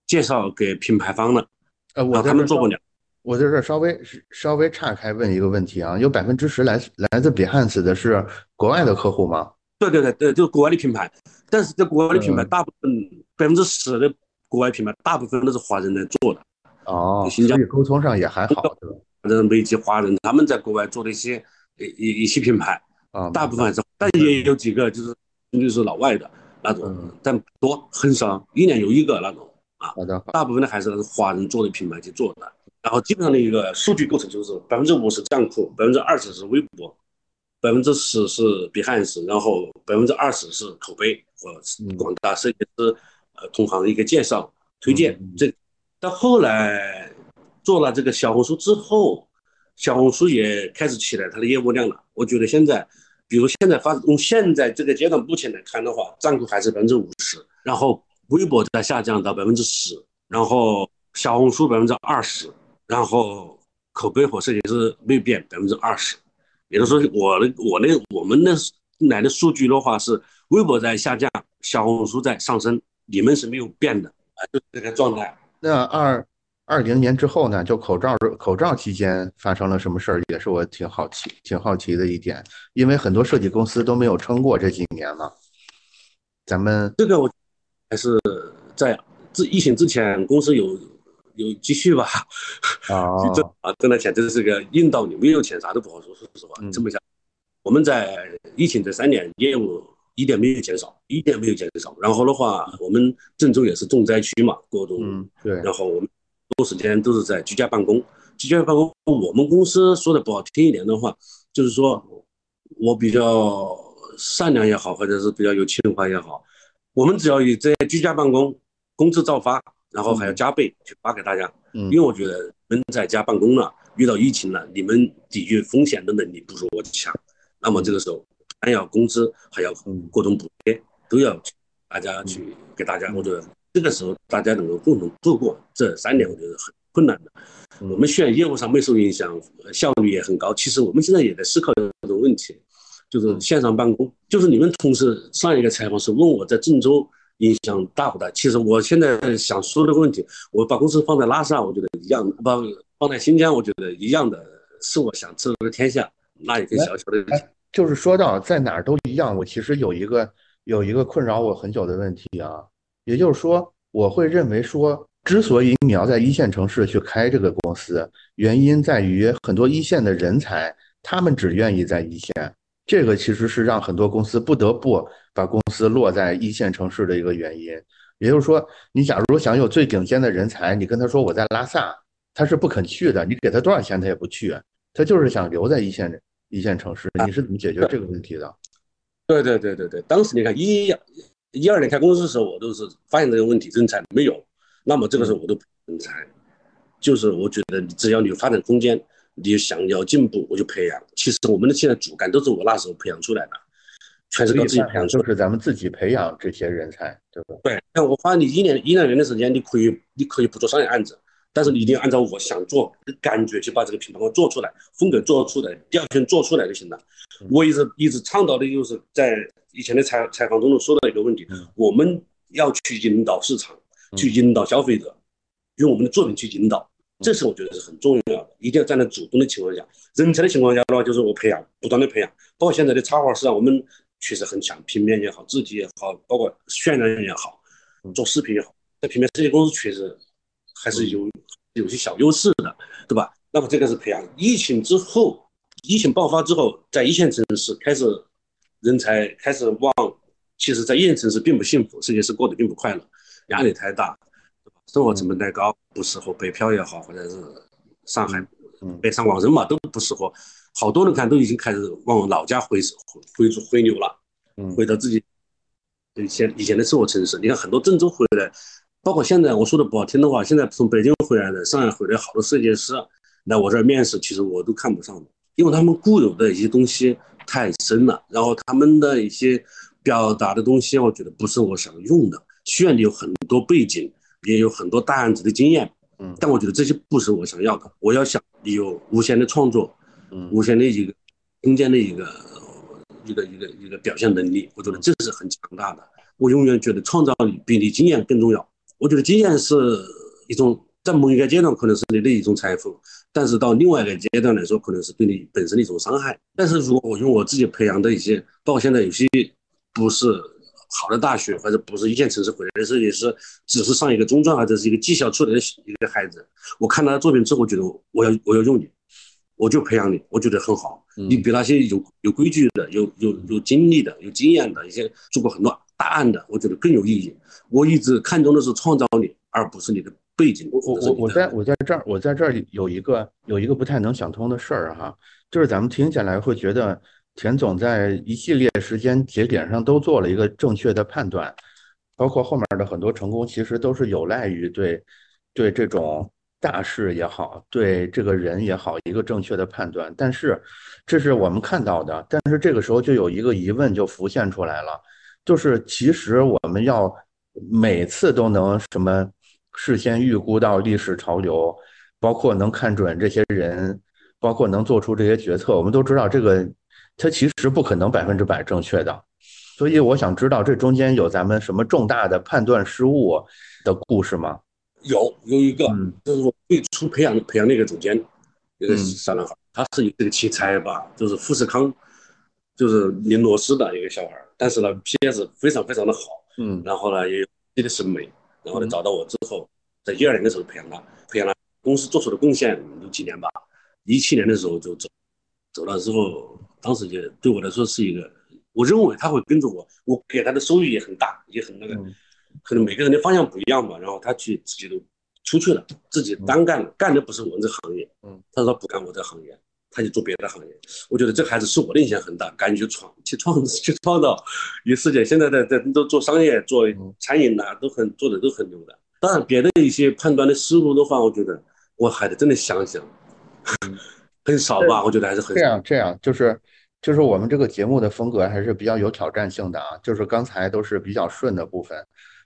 介绍给品牌方的，呃，我他们做不了。我在这稍微稍微岔开问一个问题啊，有百分之十来来自 Behance 的是国外的客户吗？对对对对，就是国外的品牌，但是在国外的品牌，大部分百分之十的国外品牌，大部分都是华人来做的。哦，新疆沟通上也还好，对吧？反正美籍华人他们在国外做的一些一一些品牌，啊，大部分还是，但也有几个就是就是老外的那种，但多很少，一年有一个那种啊。好的，大部分的还是华人做的品牌去做的，然后基本上的一个数据构成就是百分之五十账库，百分之二十是微博。百分之十是 Behance，然后百分之二十是口碑和广大设计师呃同行的一个介绍推荐。这到后来做了这个小红书之后，小红书也开始起来它的业务量了。我觉得现在，比如现在发用现在这个阶段目前来看的话，占股还是百分之五十，然后微博在下降到百分之十，然后小红书百分之二十，然后口碑和设计师没有变百分之二十。也就是说，我的我那我们那来的数据的话是微博在下降，小红书在上升，你们是没有变的啊，就这个状态。那二二零年之后呢？就口罩口罩期间发生了什么事儿？也是我挺好奇挺好奇的一点，因为很多设计公司都没有撑过这几年嘛。咱们这个我还是在自疫情之前，公司有。有积蓄吧？啊，挣啊挣了钱，这是个硬道理。没有钱啥都不好说。说实话，这么想，我们在疫情这三年业务一点没有减少，一点没有减少。然后的话，我们郑州也是重灾区嘛，各种对。然后我们多时间都是在居家办公，居家办公。我们公司说的不好听一点的话，就是说我比较善良也好，或者是比较有情怀也好，我们只要有在居家办公，工资照发。然后还要加倍去发给大家，嗯，因为我觉得你们在家办公了，遇到疫情了，你们抵御风险的能力不如我强。那么这个时候还要工资，还要各种补贴，都要大家去给大家。我觉得这个时候大家能够共同度过这三年，我觉得很困难的。我们虽然业务上没受影响，效率也很高。其实我们现在也在思考这种问题，就是线上办公。就是你们同事上一个采访时问我在郑州。影响大不大？其实我现在想说这个问题，我把公司放在拉萨，我觉得一样；把放在新疆，我觉得一样的是我想这个天下那一个小小的。就是说到在哪儿都一样，我其实有一个有一个困扰我很久的问题啊，也就是说，我会认为说，之所以你要在一线城市去开这个公司，原因在于很多一线的人才，他们只愿意在一线。这个其实是让很多公司不得不把公司落在一线城市的一个原因。也就是说，你假如想有最顶尖的人才，你跟他说我在拉萨，他是不肯去的。你给他多少钱，他也不去。他就是想留在一线一线城市。你是怎么解决这个问题的？对对对对对，当时你看一一二年开公司的时候，我都是发现这个问题，人才没有。那么这个时候我都人才，就是我觉得只要你有发展空间。你想要进步，我就培养。其实我们的现在主干都是我那时候培养出来的，全是靠自己培养。就是咱们自己培养这些人才，对吧？对，那我花你一年一两年的时间，你可以你可以不做商业案子，但是你一定要按照我想做的感觉去把这个品牌方做出来，风格做出来，调性做出来就行了。我一直一直倡导的就是在以前的采采访中都说到一个问题，我们要去引导市场，去引导消费者，用我们的作品去引导。这是我觉得是很重要的，一定要站在主动的情况下。人才的情况下的话，就是我培养，不断的培养。包括现在的插画市场，我们确实很强，平面也好，字体也好，包括渲染也好，做视频也好，在平面设计公司确实还是有有些小优势的，对吧？那么这个是培养。疫情之后，疫情爆发之后，在一线城市开始人才开始往，其实，在一线城市并不幸福，设计师过得并不快乐，压力太大，生活成本太高，不适合北漂也好，或者是上海北上广深嘛，都不适合。好多人看都已经开始往老家回回回回流了，回到自己以前以前的生活城市。你看很多郑州回来，包括现在我说的不好听的话，现在从北京回来的、上海回来好多设计师来我这儿面试，其实我都看不上的，因为他们固有的一些东西太深了，然后他们的一些表达的东西，我觉得不是我想用的。需要你有很多背景，也有很多大案子的经验，嗯，但我觉得这些不是我想要的。我要想你有无限的创作。嗯无限的一个空间的一个一个一个一个表现能力，我觉得这是很强大的。我永远觉得创造力比你经验更重要。我觉得经验是一种在某一个阶段可能是你的一种财富，但是到另外一个阶段来说，可能是对你本身的一种伤害。但是如果我用我自己培养的一些，包括现在有些不是好的大学或者不是一线城市回来的设计师，只是上一个中专或者是一个技校出来的一个孩子，我看他的作品之后，觉得我要我要用你。我就培养你，我觉得很好。你比那些有有规矩的、有有有经历的、有经验的一些做过很多大案的，我觉得更有意义。我一直看重的是创造你，而不是你的背景。我我我在我在这儿，我在这儿有一个有一个不太能想通的事儿哈，就是咱们听起来会觉得田总在一系列时间节点上都做了一个正确的判断，包括后面的很多成功，其实都是有赖于对对这种。大事也好，对这个人也好，一个正确的判断。但是，这是我们看到的。但是这个时候就有一个疑问就浮现出来了，就是其实我们要每次都能什么事先预估到历史潮流，包括能看准这些人，包括能做出这些决策。我们都知道这个，它其实不可能百分之百正确的。所以我想知道这中间有咱们什么重大的判断失误的故事吗？有有一个，就是我最初培养培养那个总监，一个小男孩，他是有这个奇才吧，就是富士康，就是拧螺丝的一个小孩但是呢，PS 非常非常的好，嗯，然后呢也有自己的审美，然后呢找到我之后，在一二年的时候培养他，培养了公司做出的贡献有几年吧，一七年的时候就走，走了之后，当时就对我来说是一个，我认为他会跟着我，我给他的收益也很大，也很那个。可能每个人的方向不一样吧，然后他去自己都出去了，自己单干了，干的不是我们这行业。嗯，他说不干我这行业，他就做别的行业。我觉得这孩子是我的影响很大，敢于去闯，去创，去创造于世界。现在在在都做商业、做餐饮呐，都很做的都很牛的。当然，别的一些判断的思路的话，我觉得我还得真的想想，很少吧？我觉得还是很这样。这样就是就是我们这个节目的风格还是比较有挑战性的啊。就是刚才都是比较顺的部分。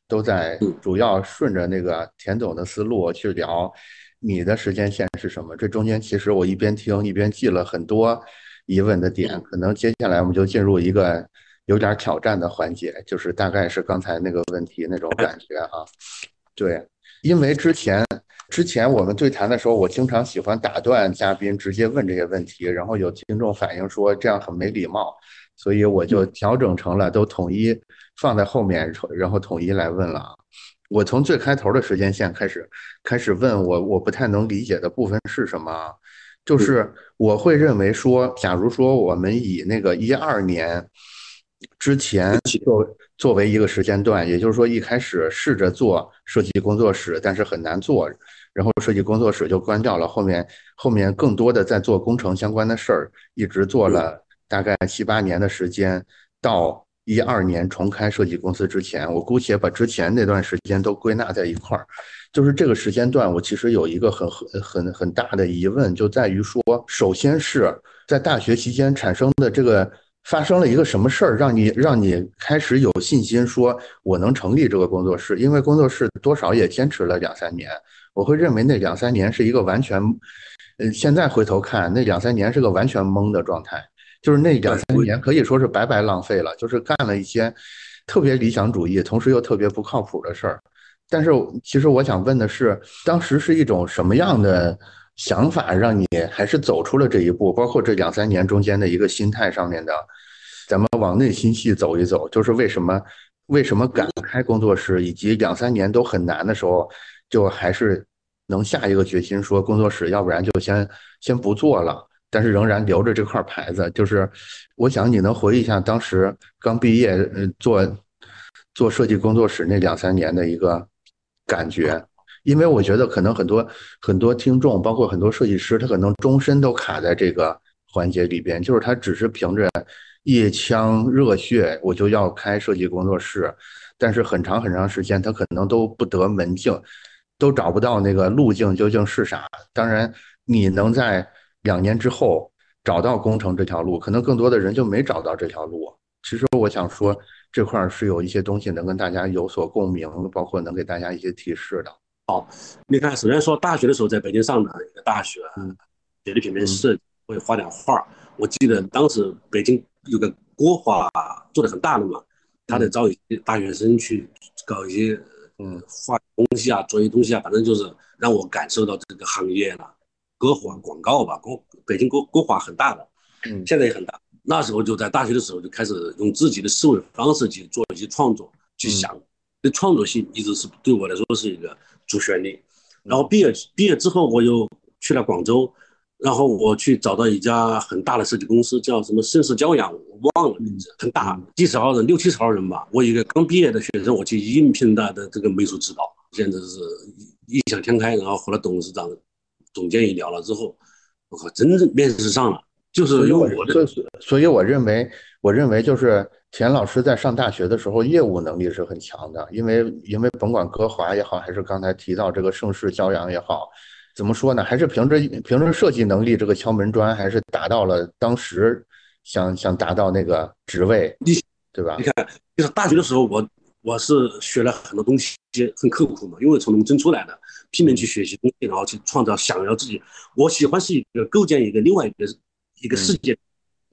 都在主要顺着那个田总的思路去聊，你的时间线是什么？这中间其实我一边听一边记了很多疑问的点，可能接下来我们就进入一个有点挑战的环节，就是大概是刚才那个问题那种感觉啊。对，因为之前之前我们对谈的时候，我经常喜欢打断嘉宾直接问这些问题，然后有听众反映说这样很没礼貌，所以我就调整成了都统一。放在后面，然后统一来问了啊。我从最开头的时间线开始，开始问我我不太能理解的部分是什么？就是我会认为说，假如说我们以那个一二年之前作作为一个时间段，也就是说一开始试着做设计工作室，但是很难做，然后设计工作室就关掉了。后面后面更多的在做工程相关的事儿，一直做了大概七八年的时间，到。一二年重开设计公司之前，我姑且把之前那段时间都归纳在一块儿，就是这个时间段，我其实有一个很很很很大的疑问，就在于说，首先是在大学期间产生的这个发生了一个什么事儿，让你让你开始有信心说我能成立这个工作室，因为工作室多少也坚持了两三年，我会认为那两三年是一个完全，呃，现在回头看那两三年是个完全懵的状态。就是那两三年可以说是白白浪费了，就是干了一些特别理想主义，同时又特别不靠谱的事儿。但是其实我想问的是，当时是一种什么样的想法，让你还是走出了这一步？包括这两三年中间的一个心态上面的，咱们往内心戏走一走，就是为什么为什么敢开工作室，以及两三年都很难的时候，就还是能下一个决心说工作室，要不然就先先不做了，但是仍然留着这块牌子。就是我想你能回忆一下当时刚毕业，呃，做做设计工作室那两三年的一个感觉。因为我觉得可能很多很多听众，包括很多设计师，他可能终身都卡在这个环节里边，就是他只是凭着一腔热血，我就要开设计工作室，但是很长很长时间他可能都不得门径，都找不到那个路径究竟是啥。当然，你能在两年之后找到工程这条路，可能更多的人就没找到这条路。其实我想说这块是有一些东西能跟大家有所共鸣，包括能给大家一些提示的。好，你看，首先说大学的时候在北京上的一个大学，学的平面设计，会画点画。我记得当时北京有个国画做的很大的嘛，他得招一些大学生去搞一些嗯画东西啊，做一些东西啊，反正就是让我感受到这个行业了。国画广告吧，国北京国国画很大的，嗯，现在也很大。那时候就在大学的时候就开始用自己的思维方式去做一些创作，去想，这创作性一直是对我来说是一个。主旋律，然后毕业毕业之后，我又去了广州，然后我去找到一家很大的设计公司，叫什么盛世骄阳，我忘了名字，很大，几十号人，六七十号人吧。我一个刚毕业的学生，我去应聘他的这个美术指导，简直是异想天开。然后和董事长、总监一聊了之后，我靠，真正面试上了，就是因为我的，所以我认为，我认为就是。田老师在上大学的时候，业务能力是很强的，因为因为甭管歌华也好，还是刚才提到这个盛世骄阳也好，怎么说呢？还是凭着凭着设计能力这个敲门砖，还是达到了当时想想达到那个职位，对吧？你看，就是大学的时候，我我是学了很多东西，很刻苦嘛，因为从农村出来的，拼命去学习东西，然后去创造，想要自己，我喜欢是一个构建一个另外一个一个世界。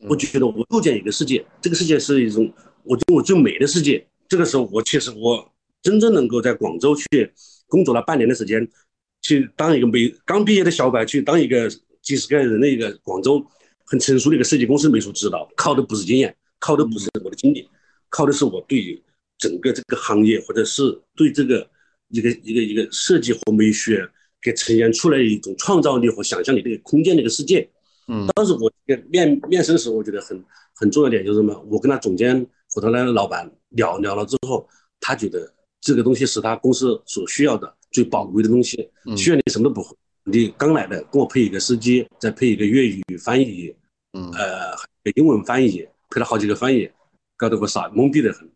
我觉得我构建一个世界，这个世界是一种我觉得我最美的世界。这个时候，我确实我真正能够在广州去工作了半年的时间，去当一个美刚毕业的小白，去当一个几十个人的一个广州很成熟的一个设计公司美术指导，靠的不是经验，靠的不是我的经历，靠的是我对整个这个行业或者是对这个一个一个一个设计和美学给呈现出来的一种创造力和想象力的空间的一个世界。嗯，当时我面面试的时候，我觉得很很重要点就是什么？我跟他总监和他那个老板聊聊了之后，他觉得这个东西是他公司所需要的最宝贵的东西。需要你什么都不会，你刚来的，给我配一个司机，再配一个粤语翻译，嗯，呃，英文翻译，配了好几个翻译，搞得我傻懵逼的很。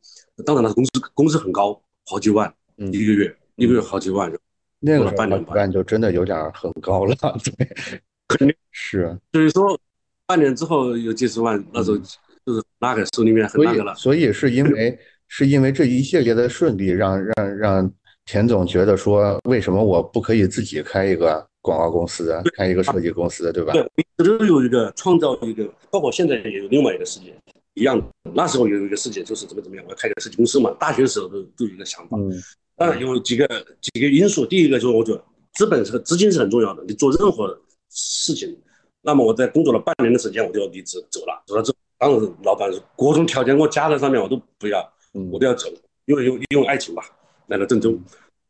当然了，工资工资很高，好几万一个月，一个月好几万。那个半年半就真的有点很高了，对。肯定是，所以说半年之后有几十万，那时候就是拿给手里面很大个了。所以是因为 是因为这一系列的顺利，让让让田总觉得说，为什么我不可以自己开一个广告公司，开一个设计公司，对吧？对，这都有一个创造一个，包括现在也有另外一个世界一样的。那时候有一个世界就是怎么怎么样，我要开个设计公司嘛。大学的时候都都有一个想法，当然有几个几个因素。第一个就是我觉得资本是资金是很重要的，你做任何。事情，那么我在工作了半年的时间，我就要离职走了。走了之后，当时老板各种条件给我加在上面，我都不要，我都要走，因为因为爱情吧，来到郑州。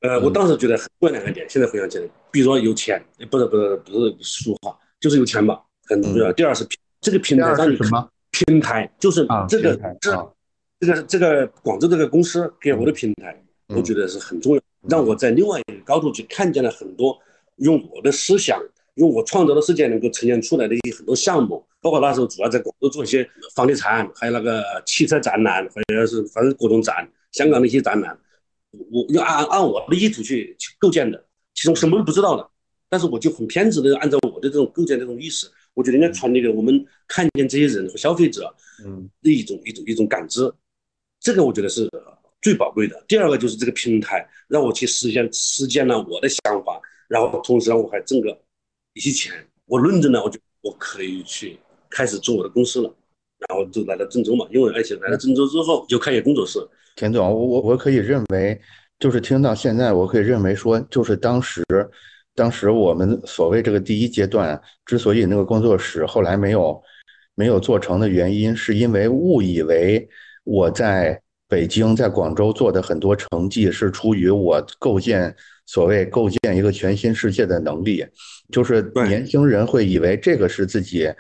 呃，我当时觉得很重要两个点，现在回想起来，比如说有钱，不是不是不是俗话，就是有钱吧，很重要。第二是这个平台让你什么平台，就是这个这这个这个广州这个公司给我的平台，我觉得是很重要，让我在另外一个高度去看见了很多用我的思想。用我创造的世界能够呈现出来的一些很多项目，包括那时候主要在广州做一些房地产，还有那个汽车展览，或者是反正各种展，香港的一些展览，我要按按我的意图去去构建的，其中什么都不知道的，但是我就很偏执的按照我的这种构建这种意识，我觉得应该传递给我们看见这些人和消费者，嗯，的一种一种一种感知，这个我觉得是最宝贵的。第二个就是这个平台让我去实现实践了我的想法，然后同时让我还挣个。一些钱，我论证了，我就我可以去开始做我的公司了，然后就来到郑州嘛，因为而且来到郑州之后就开业工作室。田总，我我我可以认为，就是听到现在，我可以认为说，就是当时，当时我们所谓这个第一阶段之所以那个工作室后来没有没有做成的原因，是因为误以为我在北京、在广州做的很多成绩是出于我构建所谓构建一个全新世界的能力，就是年轻人会以为这个是自己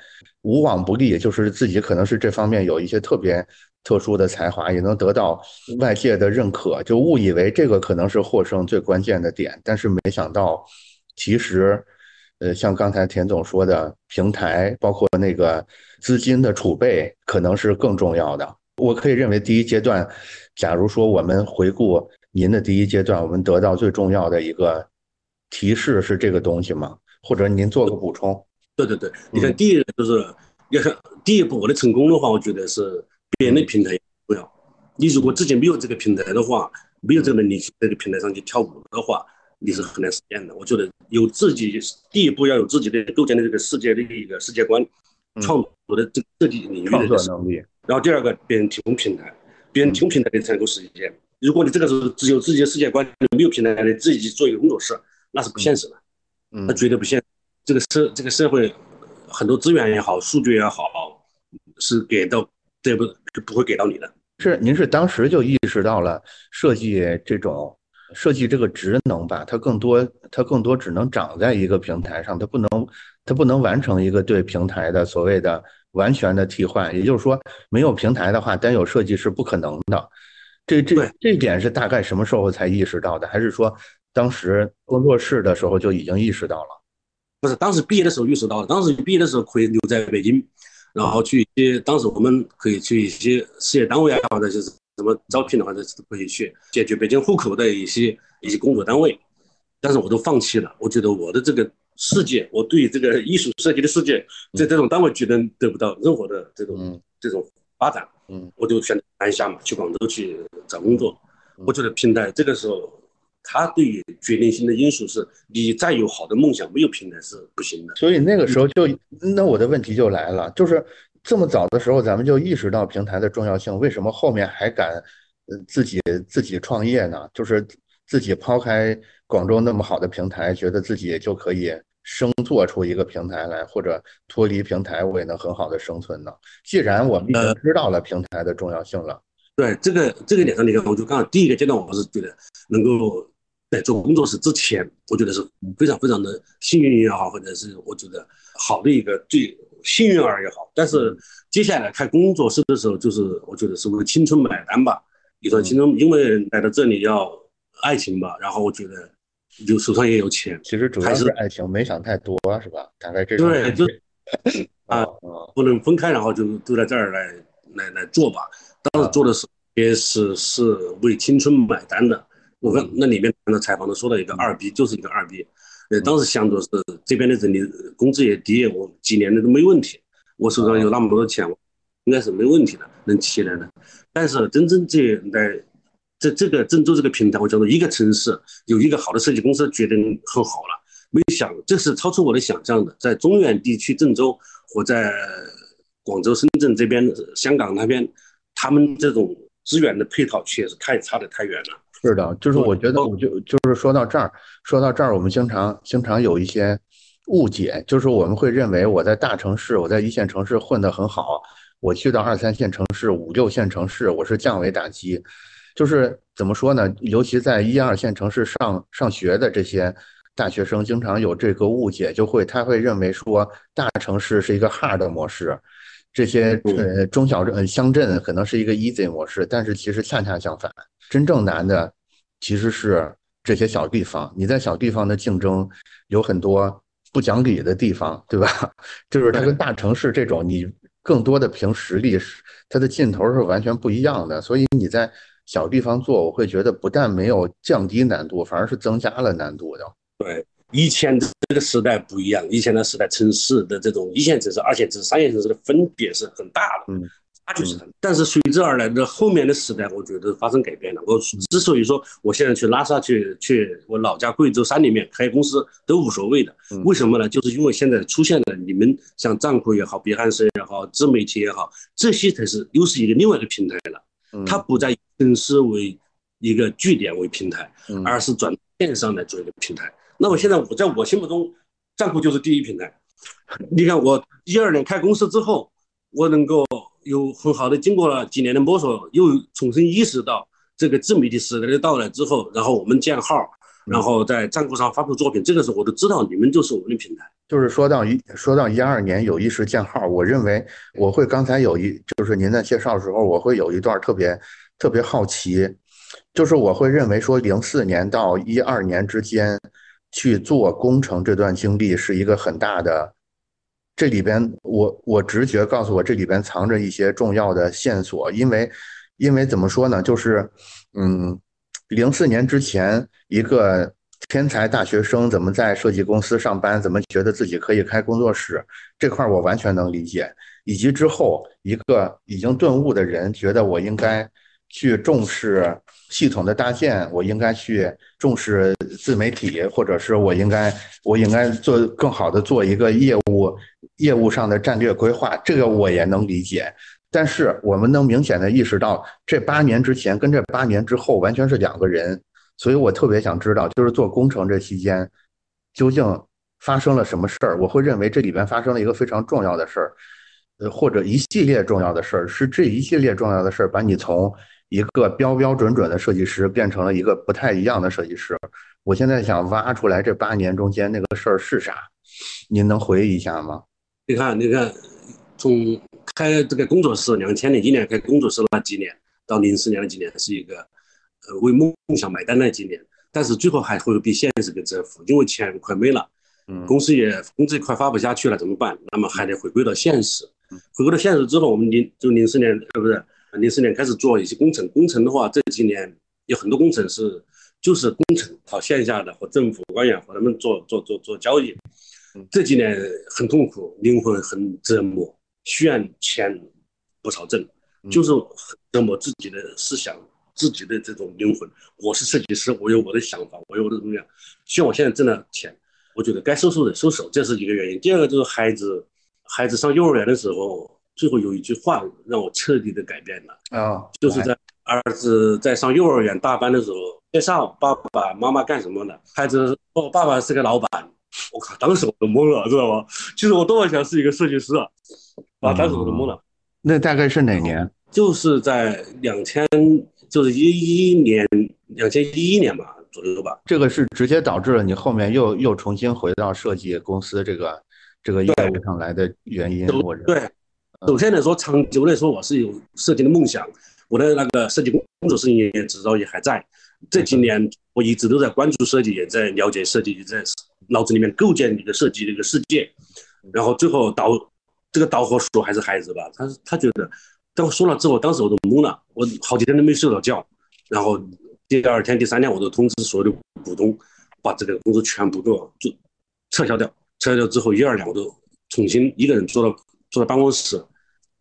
无往不利，就是自己可能是这方面有一些特别特殊的才华，也能得到外界的认可，就误以为这个可能是获胜最关键的点，但是没想到，其实。呃，像刚才田总说的，平台包括那个资金的储备，可能是更重要的。我可以认为，第一阶段，假如说我们回顾您的第一阶段，我们得到最重要的一个提示是这个东西吗？或者您做个补充？对对对，你看，第一就是，你看第一步我的成功的话，我觉得是别人的平台重要。你如果自己没有这个平台的话，没有这个能力去这个平台上去跳舞的话。你是很难实现的。我觉得有自己第一步要有自己的构建的这个世界的一个世界观，创作的这个设计领域的能力。然后第二个，别人提供平台，别人提供平台你才能够实现。如果你这个时候只有自己的世界观，没有平台你自己去做一个工作室，那是不现实的。嗯，那绝对不现实。这个社这个社会很多资源也好，数据也好，是给到这不是不会给到你的。是，您是当时就意识到了设计这种。设计这个职能吧，它更多，它更多只能长在一个平台上，它不能，它不能完成一个对平台的所谓的完全的替换。也就是说，没有平台的话，单有设计是不可能的。这这这点是大概什么时候才意识到的？还是说当时工作室的时候就已经意识到了？不是，当时毕业的时候意识到了。当时毕业的时候可以留在北京，然后去一些，当时我们可以去一些事业单位啊，或者就是。什么招聘的话，都可以去解决北京户口的一些一些工作单位，但是我都放弃了。我觉得我的这个世界，我对这个艺术设计的世界，在这种单位觉得得不到任何的这种这种发展，嗯，我就选择南下嘛，去广州去找工作。我觉得平台这个时候，它对于决定性的因素是，你再有好的梦想，没有平台是不行的。所以那个时候就，那我的问题就来了，就是。这么早的时候，咱们就意识到平台的重要性，为什么后面还敢，呃，自己自己创业呢？就是自己抛开广州那么好的平台，觉得自己就可以生做出一个平台来，或者脱离平台，我也能很好的生存呢？既然我们已经知道了平台的重要性了，对这个这个点上，你看，我就刚好第一个阶段，我是觉得能够在做工作室之前，我觉得是非常非常的幸运也好，或者是我觉得好的一个最。幸运儿也好，但是接下来开工作室的时候，就是我觉得是为青春买单吧。你说青春，因为来到这里要爱情吧，然后我觉得就手上也有钱，其实主要是爱情，没想太多，是吧？大概这对，就 啊，不能分开，然后就都在这儿来来来做吧。当时做的是也是是为青春买单的。我看那里面看到采访的说了一个二逼就是一个二逼。呃，当时想着是这边的人的工资也低，我几年的都没问题。我手上有那么多的钱，应该是没问题的，能起来的。但是真正这在在这个郑州这个平台，我叫做一个城市有一个好的设计公司，觉得很好了。没想这是超出我的想象的，在中原地区郑州或在广州、深圳这边、香港那边，他们这种资源的配套确实太差的太远了。是的，就是我觉得，我就就是说到这儿，说到这儿，我们经常经常有一些误解，就是我们会认为我在大城市，我在一线城市混得很好，我去到二三线城市、五六线城市，我是降维打击。就是怎么说呢？尤其在一二线城市上上学的这些大学生，经常有这个误解，就会他会认为说大城市是一个 hard 模式，这些呃中小镇乡镇可能是一个 easy 模式，但是其实恰恰相反。真正难的其实是这些小地方，你在小地方的竞争有很多不讲理的地方，对吧？就是它跟大城市这种，你更多的凭实力，它的劲头是完全不一样的。所以你在小地方做，我会觉得不但没有降低难度，反而是增加了难度的。对，以前这个时代不一样，以前的时代城市的这种一线城市、二线城市、三线城市的分别是很大的。嗯。差距是很，但是随之而来的后面的时代，我觉得发生改变了。我之所以说我现在去拉萨去去我老家贵州山里面开公司都无所谓的，为什么呢？就是因为现在出现了你们像站酷也好、别汉森也好、自媒体也好，这些才是又是一个另外一个平台了。它不再城市为一个据点为平台，而是转线上来做一个平台。那么现在我在我心目中，站酷就是第一平台。你看我一二年开公司之后。我能够有很好的经过了几年的摸索，又重新意识到这个自媒体时代的到来之后，然后我们建号，然后在站酷上发布作品，这个时候我都知道你们就是我们的平台。就是说到一说到一二年有意识建号，我认为我会刚才有一就是您在介绍的时候，我会有一段特别特别好奇，就是我会认为说零四年到一二年之间去做工程这段经历是一个很大的。这里边，我我直觉告诉我，这里边藏着一些重要的线索。因为，因为怎么说呢？就是，嗯，零四年之前，一个天才大学生怎么在设计公司上班，怎么觉得自己可以开工作室，这块我完全能理解。以及之后，一个已经顿悟的人，觉得我应该去重视系统的搭建，我应该去重视自媒体，或者是我应该，我应该做更好的做一个业务。业务上的战略规划，这个我也能理解，但是我们能明显的意识到，这八年之前跟这八年之后完全是两个人，所以我特别想知道，就是做工程这期间，究竟发生了什么事儿？我会认为这里边发生了一个非常重要的事儿，呃，或者一系列重要的事儿，是这一系列重要的事儿把你从一个标标准准的设计师变成了一个不太一样的设计师。我现在想挖出来这八年中间那个事儿是啥，您能回忆一下吗？你看，你看，从开这个工作室，两千零一年开工作室那几年，到零四年那几年，是一个呃为梦想买单那几年。但是最后还会被现实给折服，因为钱快没了，嗯，公司也工资快发不下去了，怎么办？那么还得回归到现实。回归到现实之后，我们零就零四年，是不是？零四年开始做一些工程。工程的话，这几年有很多工程是就是工程，跑线下的和政府官员和他们做做做做交易。这几年很痛苦，灵魂很折磨，虽然钱不少挣，就是折磨自己的思想，自己的这种灵魂。我是设计师，我有我的想法，我有我的怎么样？希望我现在挣了钱，我觉得该收手的收手，这是一个原因。第二个就是孩子，孩子上幼儿园的时候，最后有一句话让我彻底的改变了啊，就是在儿子在上幼儿园大班的时候，介绍爸爸妈妈干什么的，孩子说爸爸是个老板。我靠！当时我都懵了，知道吗？其实我多么想是一个设计师啊！啊，当时我都懵了。那大概是哪年？就是在两千，就是一一年，两千一一年吧左右吧。这个是直接导致了你后面又又重新回到设计公司这个这个业务上来的原因。我对，首先来说，长久来说，我是有设计的梦想，我的那个设计工作室也执照也还在。这几年我一直都在关注设计，也在了解设计，也在。脑子里面构建一个设计的一个世界，然后最后导这个导火索还是孩子吧，他他觉得，当我说了之后，当时我都懵了，我好几天都没睡着觉，然后第二天、第三天我都通知所有的股东，把这个公司全部都就撤销掉，撤销掉之后，一二年我都重新一个人坐到坐在办公室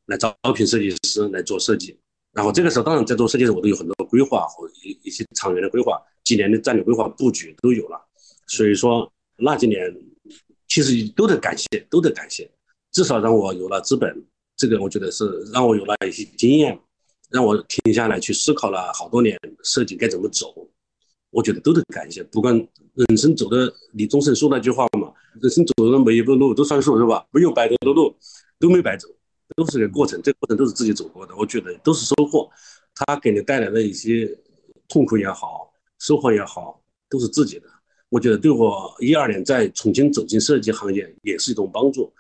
来招聘设计师来做设计，然后这个时候当然在做设计的时候，我都有很多规划和一一些长远的规划，几年的战略规划布局都有了，所以说。那几年，其实都得感谢，都得感谢，至少让我有了资本，这个我觉得是让我有了一些经验，让我停下来去思考了好多年设计该怎么走，我觉得都得感谢。不管人生走的，李宗盛说那句话嘛，人生走的每一步路都算数，是吧？没有白走的路，都没白走，都是个过程，这个过程都是自己走过的，我觉得都是收获。他给你带来的一些痛苦也好，收获也好，都是自己的。我觉得对我一二年再重新走进设计行业也是一种帮助。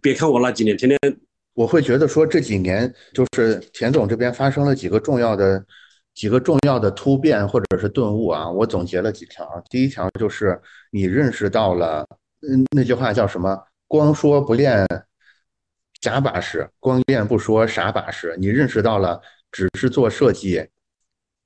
别看我那几年天天，我会觉得说这几年就是田总这边发生了几个重要的几个重要的突变或者是顿悟啊。我总结了几条，第一条就是你认识到了，嗯，那句话叫什么？光说不练假把式，光练不说傻把式。你认识到了，只是做设计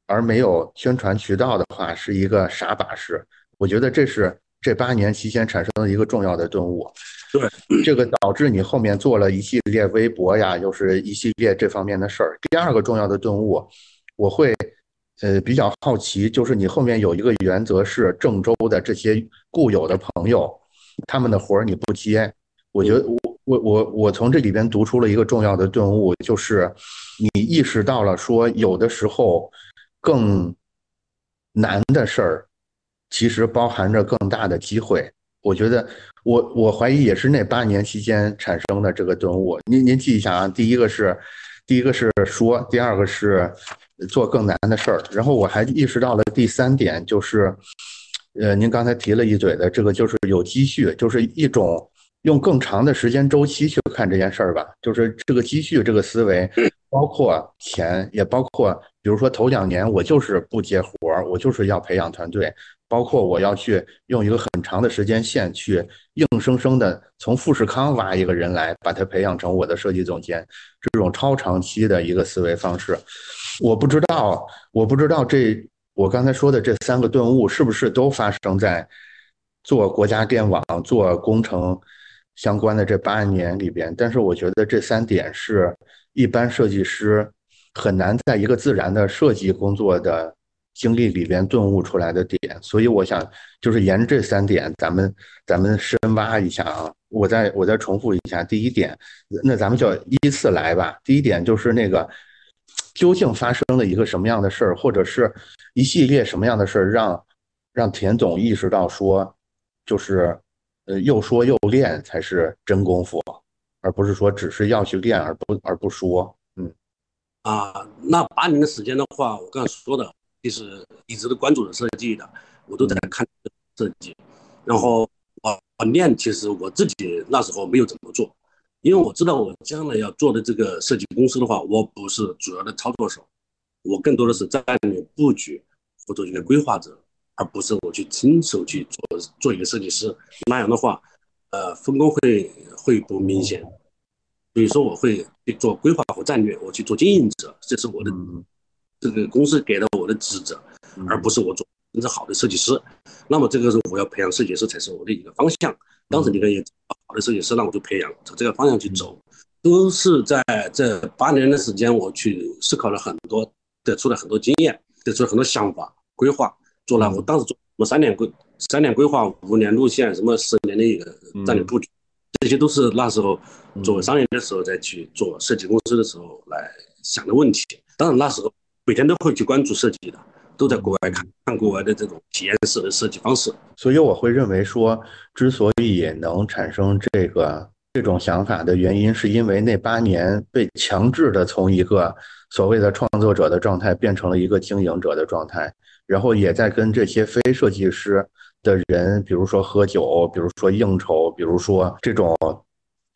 而没有宣传渠道的话，是一个傻把式。我觉得这是这八年期间产生的一个重要的顿悟，对，这个导致你后面做了一系列微博呀，又是一系列这方面的事儿。第二个重要的顿悟，我会呃比较好奇，就是你后面有一个原则是郑州的这些固有的朋友，他们的活儿你不接。我觉得我我我我从这里边读出了一个重要的顿悟，就是你意识到了说有的时候更难的事儿。其实包含着更大的机会，我觉得我我怀疑也是那八年期间产生的这个顿悟。您您记一下啊，第一个是，第一个是说，第二个是做更难的事儿。然后我还意识到了第三点，就是，呃，您刚才提了一嘴的这个，就是有积蓄，就是一种用更长的时间周期去看这件事儿吧。就是这个积蓄这个思维，包括钱，也包括，比如说头两年我就是不接活儿，我就是要培养团队。包括我要去用一个很长的时间线去硬生生的从富士康挖一个人来，把他培养成我的设计总监，这种超长期的一个思维方式，我不知道，我不知道这我刚才说的这三个顿悟是不是都发生在做国家电网、做工程相关的这八年里边。但是我觉得这三点是一般设计师很难在一个自然的设计工作的。经历里边顿悟出来的点，所以我想就是沿着这三点，咱们咱们深挖一下啊。我再我再重复一下，第一点，那咱们就依次来吧。第一点就是那个究竟发生了一个什么样的事儿，或者是一系列什么样的事儿，让让田总意识到说，就是呃又说又练才是真功夫，而不是说只是要去练而不而不说。嗯啊，那八年的时间的话，我刚才说的。其实一直都关注着设计的，我都在看设计。然后我练，其实我自己那时候没有怎么做，因为我知道我将来要做的这个设计公司的话，我不是主要的操作手，我更多的是战略布局或者一个规划者，而不是我去亲手去做做一个设计师。那样的话，呃，分工会会不明显。比如说，我会去做规划和战略，我去做经营者，这是我的。这个公司给了我的职责，而不是我做真正好的设计师。那么这个是我要培养设计师才是我的一个方向。当时你看也好的设计师，那我就培养朝这个方向去走。都是在这八年的时间，我去思考了很多，得出了很多经验，得出了很多想法、规划，做了。我当时做什么三年规、三年规划、五年路线，什么十年的一个战略布局，这些都是那时候作为商人的时候再去做设计公司的时候来想的问题。当然那时候。每天都会去关注设计的，都在国外看看国外的这种体验式的设计方式，所以我会认为说，之所以能产生这个这种想法的原因，是因为那八年被强制的从一个所谓的创作者的状态变成了一个经营者的状态，然后也在跟这些非设计师的人，比如说喝酒，比如说应酬，比如说这种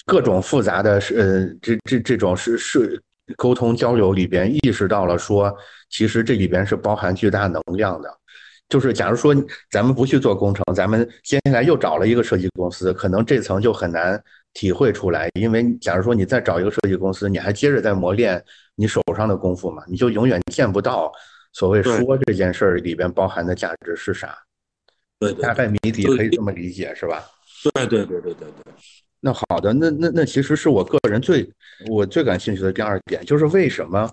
各种复杂的，呃，这这这种是是。沟通交流里边意识到了说，其实这里边是包含巨大能量的。就是假如说咱们不去做工程，咱们接下来又找了一个设计公司，可能这层就很难体会出来。因为假如说你再找一个设计公司，你还接着在磨练你手上的功夫嘛，你就永远见不到所谓说这件事儿里边包含的价值是啥。对，大概谜底可以这么理解，是吧？对对对对对对。那好的，那那那其实是我个人最我最感兴趣的第二点，就是为什么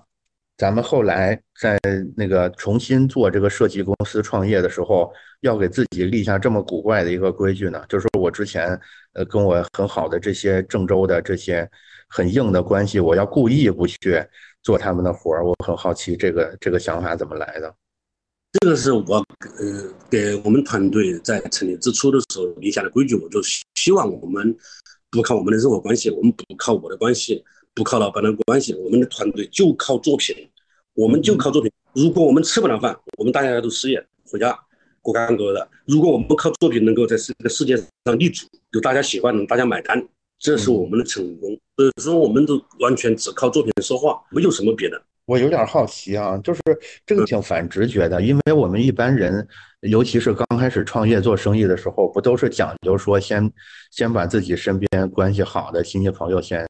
咱们后来在那个重新做这个设计公司创业的时候，要给自己立下这么古怪的一个规矩呢？就是我之前呃跟我很好的这些郑州的这些很硬的关系，我要故意不去做他们的活儿。我很好奇这个这个想法怎么来的。这个是我呃给我们团队在成立之初的时候立下的规矩，我就希望我们。不靠我们的任何关系，我们不靠我的关系，不靠老板的关系，我们的团队就靠作品，我们就靠作品。如果我们吃不了饭，我们大家都失业回家过干戈的。如果我们不靠作品能够在这个世界上立足，有大家喜欢，大家买单，这是我们的成功。所以说，我们都完全只靠作品说话，没有什么别的。我有点好奇啊，就是这个挺反直觉的，因为我们一般人，尤其是刚开始创业做生意的时候，不都是讲究说先先把自己身边关系好的亲戚朋友先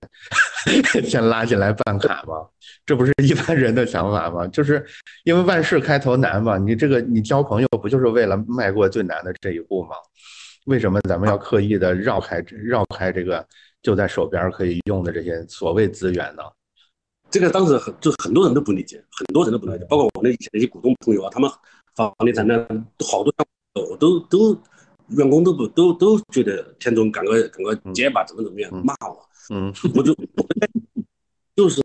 先拉进来办卡吗？这不是一般人的想法吗？就是因为万事开头难嘛，你这个你交朋友不就是为了迈过最难的这一步吗？为什么咱们要刻意的绕开绕开这个就在手边可以用的这些所谓资源呢？这个当时很就很多人都不理解，很多人都不理解，包括我那以前那些股东朋友啊，他们房地产的好多我都都员工都不都都觉得田总赶快赶快结吧，怎么怎么样骂我，嗯，我就就是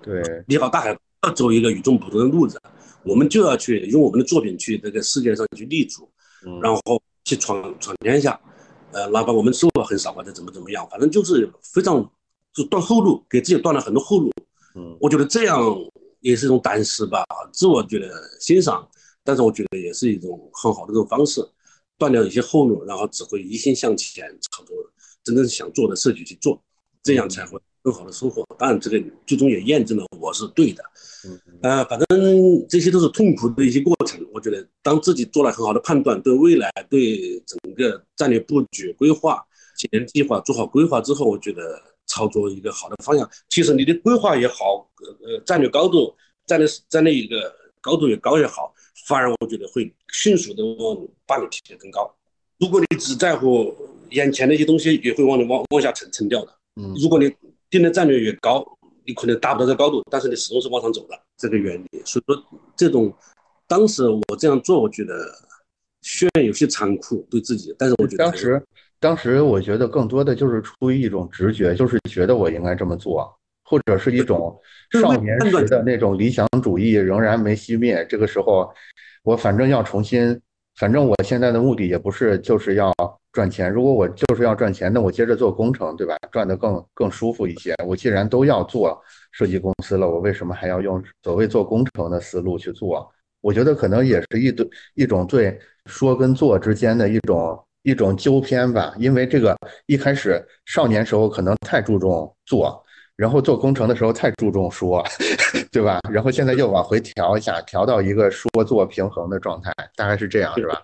对，你好大海要走一个与众不同的路子，我们就要去用我们的作品去这个世界上去立足，然后去闯闯天下，呃，哪怕我们收入很少或者怎么怎么样，反正就是非常就断后路，给自己断了很多后路。嗯，我觉得这样也是一种胆识吧，自我觉得欣赏，但是我觉得也是一种很好的这种方式，断掉一些后路，然后只会一心向前，朝着真正想做的事情去做，这样才会更好的收获。当然，这个最终也验证了我是对的。嗯，呃，反正这些都是痛苦的一些过程。我觉得，当自己做了很好的判断，对未来、对整个战略布局、规划、几年计划做好规划之后，我觉得操作一个好的方向。其实你的规划也好，呃，战略高度、战略战略一个高度越高越好，反而我觉得会迅速的往把你提得更高。如果你只在乎眼前的一些东西，也会往你往往下沉沉掉的。嗯，如果你定的战略越高。你可能达不到这高度，但是你始终是往上走的这个原理。所以说，这种当时我这样做，我觉得虽然有些残酷对自己，但是我觉得当时当时我觉得更多的就是出于一种直觉，就是觉得我应该这么做，或者是一种少年时的那种理想主义仍然没熄灭。这个时候，我反正要重新，反正我现在的目的也不是就是要。赚钱，如果我就是要赚钱，那我接着做工程，对吧？赚得更更舒服一些。我既然都要做设计公司了，我为什么还要用所谓做工程的思路去做？我觉得可能也是一对一种对说跟做之间的一种一种纠偏吧。因为这个一开始少年时候可能太注重做，然后做工程的时候太注重说，对吧？然后现在又往回调一下，调到一个说做平衡的状态，大概是这样，是吧？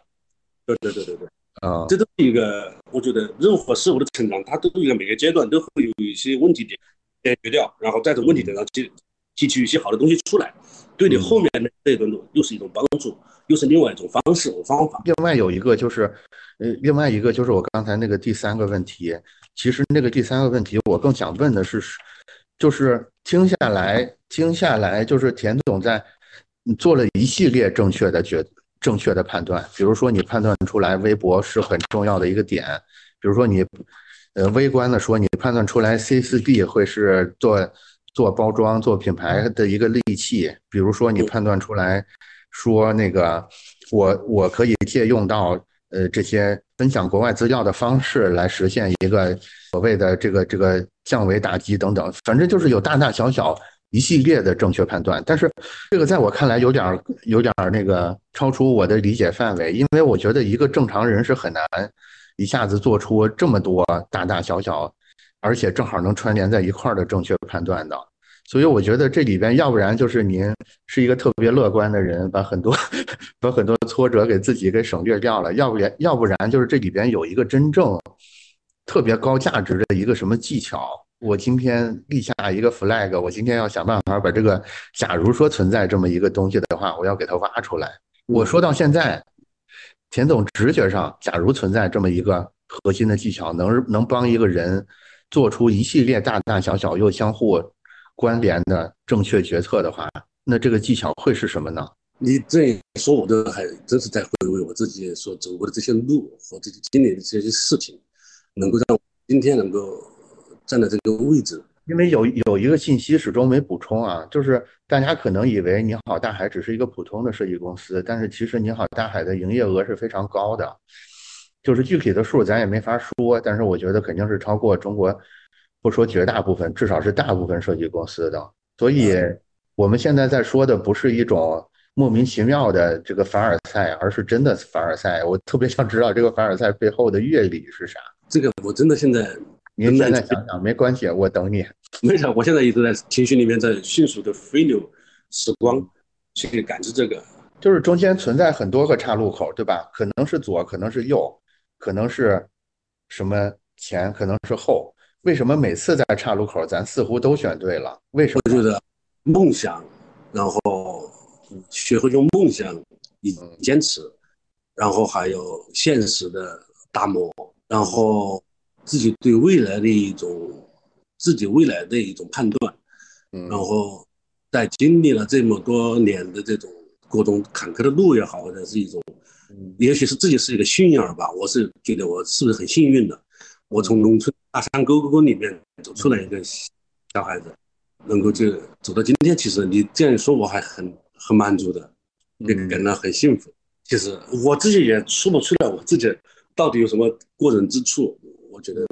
对对对对对。啊，这都是一个，我觉得任何事物的成长，它都有一个每个阶段都会有一些问题点解决掉，然后在这问题点上去提取一些好的东西出来，对你后面的这一段路又是一种帮助，又是另外一种方式和方法。另外有一个就是，呃，另外一个就是我刚才那个第三个问题，其实那个第三个问题我更想问的是，就是听下来，听下来就是田总在做了一系列正确的决。正确的判断，比如说你判断出来微博是很重要的一个点，比如说你，呃，微观的说你判断出来 C 四 B 会是做做包装、做品牌的一个利器，比如说你判断出来，说那个我我可以借用到呃这些分享国外资料的方式来实现一个所谓的这个这个降维打击等等，反正就是有大大小小。一系列的正确判断，但是这个在我看来有点有点那个超出我的理解范围，因为我觉得一个正常人是很难一下子做出这么多大大小小，而且正好能串联在一块儿的正确判断的。所以我觉得这里边要不然就是您是一个特别乐观的人，把很多把很多挫折给自己给省略掉了，要不然要不然就是这里边有一个真正特别高价值的一个什么技巧。我今天立下一个 flag，我今天要想办法把这个，假如说存在这么一个东西的话，我要给它挖出来。我说到现在，田总直觉上，假如存在这么一个核心的技巧，能能帮一个人做出一系列大大小小又相互关联的正确决策的话，那这个技巧会是什么呢？你这一说，我都还真是在回味我自己所走过的这些路和自己经历的这些事情，能够让我今天能够。站在这个位置，因为有有一个信息始终没补充啊，就是大家可能以为你好大海只是一个普通的设计公司，但是其实你好大海的营业额是非常高的，就是具体的数咱也没法说，但是我觉得肯定是超过中国，不说绝大部分，至少是大部分设计公司的。所以我们现在在说的不是一种莫名其妙的这个凡尔赛，而是真的凡尔赛。我特别想知道这个凡尔赛背后的乐理是啥。这个我真的现在。您现在想想没关系，我等你。没事，我现在一直在情绪里面在迅速的飞流时光，去感知这个。就是中间存在很多个岔路口，对吧？可能是左，可能是右，可能是什么前，可能是后。为什么每次在岔路口，咱似乎都选对了？为什么？我觉得梦想，然后学会用梦想以坚持，然后还有现实的打磨，然后。自己对未来的一种，自己未来的一种判断，嗯，然后在经历了这么多年的这种各种坎坷的路也好，或者是一种，也许是自己是一个幸运儿吧。我是觉得我是不是很幸运的？我从农村大山沟沟里面走出来一个小孩子，能够就走到今天。其实你这样一说，我还很很满足的，也感到很幸福。其实我自己也说不出来，我自己。到底有什么过人之处？我觉得，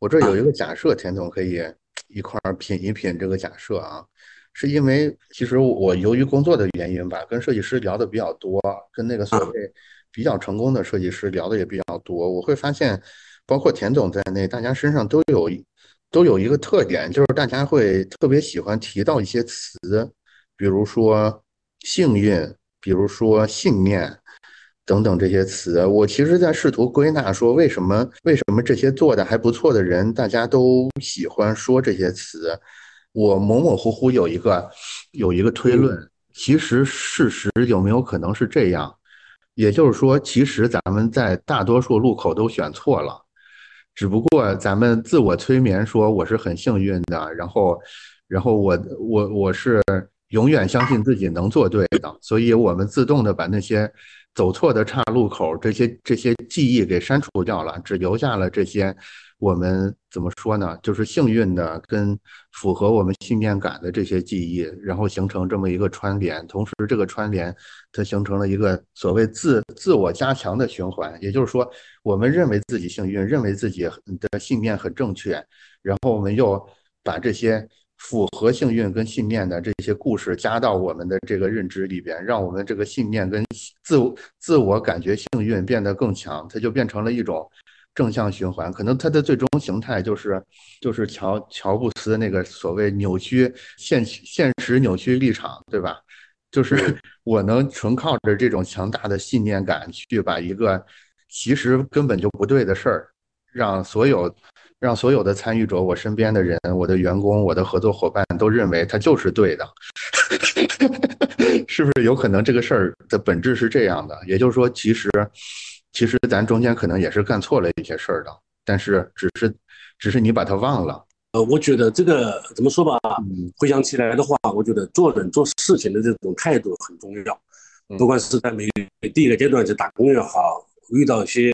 我这有一个假设，田总可以一块儿品一品这个假设啊。是因为其实我由于工作的原因吧，跟设计师聊的比较多，跟那个所谓比较成功的设计师聊的也比较多。我会发现，包括田总在内，大家身上都有都有一个特点，就是大家会特别喜欢提到一些词，比如说幸运，比如说信念等等这些词。我其实在试图归纳说，为什么为什么这些做的还不错的人，大家都喜欢说这些词。我模模糊糊有一个有一个推论，其实事实有没有可能是这样？也就是说，其实咱们在大多数路口都选错了，只不过咱们自我催眠说我是很幸运的，然后，然后我我我是永远相信自己能做对的，所以我们自动的把那些走错的岔路口这些这些记忆给删除掉了，只留下了这些。我们怎么说呢？就是幸运的跟符合我们信念感的这些记忆，然后形成这么一个串联。同时，这个串联它形成了一个所谓自自我加强的循环。也就是说，我们认为自己幸运，认为自己的信念很正确，然后我们又把这些符合幸运跟信念的这些故事加到我们的这个认知里边，让我们这个信念跟自自我感觉幸运变得更强，它就变成了一种。正向循环，可能它的最终形态就是，就是乔乔布斯那个所谓扭曲现现实扭曲立场，对吧？就是 我能纯靠着这种强大的信念感去把一个其实根本就不对的事儿，让所有让所有的参与者，我身边的人，我的员工，我的合作伙伴都认为它就是对的，是不是有可能这个事儿的本质是这样的？也就是说，其实。其实咱中间可能也是干错了一些事儿的，但是只是，只是你把它忘了。呃，我觉得这个怎么说吧，回想起来的话，我觉得做人做事情的这种态度很重要。不管是在每第一个阶段去打工也好，遇到一些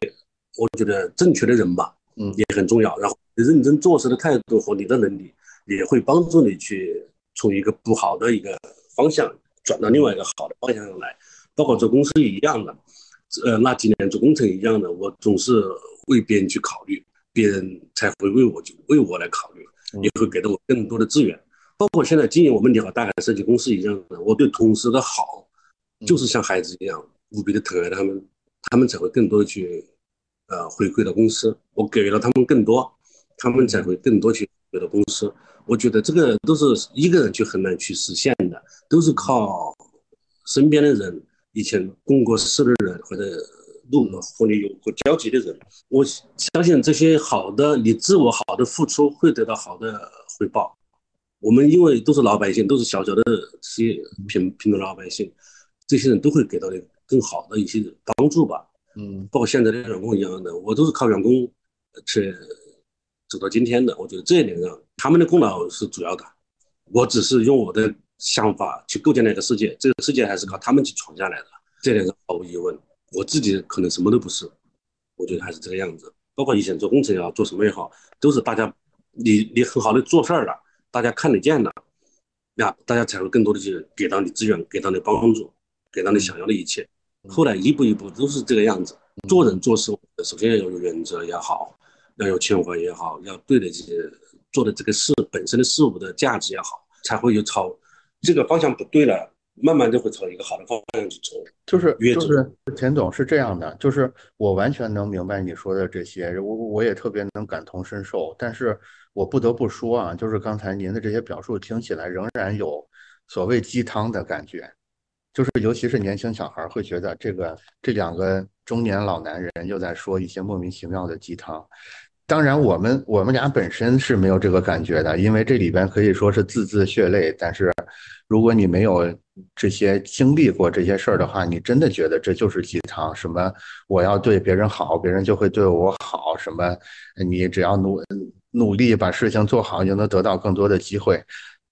我觉得正确的人吧，嗯，也很重要。然后认真做事的态度和你的能力，也会帮助你去从一个不好的一个方向转到另外一个好的方向上来。包括做公司一样的。呃，那几年做工程一样的，我总是为别人去考虑，别人才会为我就为我来考虑，也会给到我更多的资源。包括现在经营我们你好大海设计公司一样的，我对同事的好，就是像孩子一样无比的疼爱他们，他们才会更多的去呃回馈到公司。我给了他们更多，他们才会更多去回到公司。我觉得这个都是一个人去很难去实现的，都是靠身边的人。以前共过事的人，或者路和你有过交集的人，我相信这些好的，你自我好的付出会得到好的回报。我们因为都是老百姓，都是小小的些平平头老百姓，这些人都会给到你更好的一些帮助吧。嗯，包括现在的员工一样的，我都是靠员工去走到今天的。我觉得这一点上，他们的功劳是主要的，我只是用我的。想法去构建那个世界，这个世界还是靠他们去闯下来的，这点是毫无疑问。我自己可能什么都不是，我觉得还是这个样子。包括以前做工程也好，做什么也好，都是大家你你很好的做事儿了，大家看得见的，那大家才会更多的去给到你资源，给到你帮助，给到你想要的一切。后来一步一步都是这个样子。做人做事，首先要有原则也好，要有情怀也好，要对得起做的这个事本身的事物的价值也好，才会有超。这个方向不对了，慢慢就会朝一个好的方向去走。就是就是田总是这样的，就是我完全能明白你说的这些，我我也特别能感同身受。但是我不得不说啊，就是刚才您的这些表述听起来仍然有所谓鸡汤的感觉，就是尤其是年轻小孩会觉得这个这两个中年老男人又在说一些莫名其妙的鸡汤。当然，我们我们俩本身是没有这个感觉的，因为这里边可以说是字字血泪。但是，如果你没有这些经历过这些事儿的话，你真的觉得这就是鸡汤。什么我要对别人好，别人就会对我好。什么你只要努努力把事情做好，就能得到更多的机会。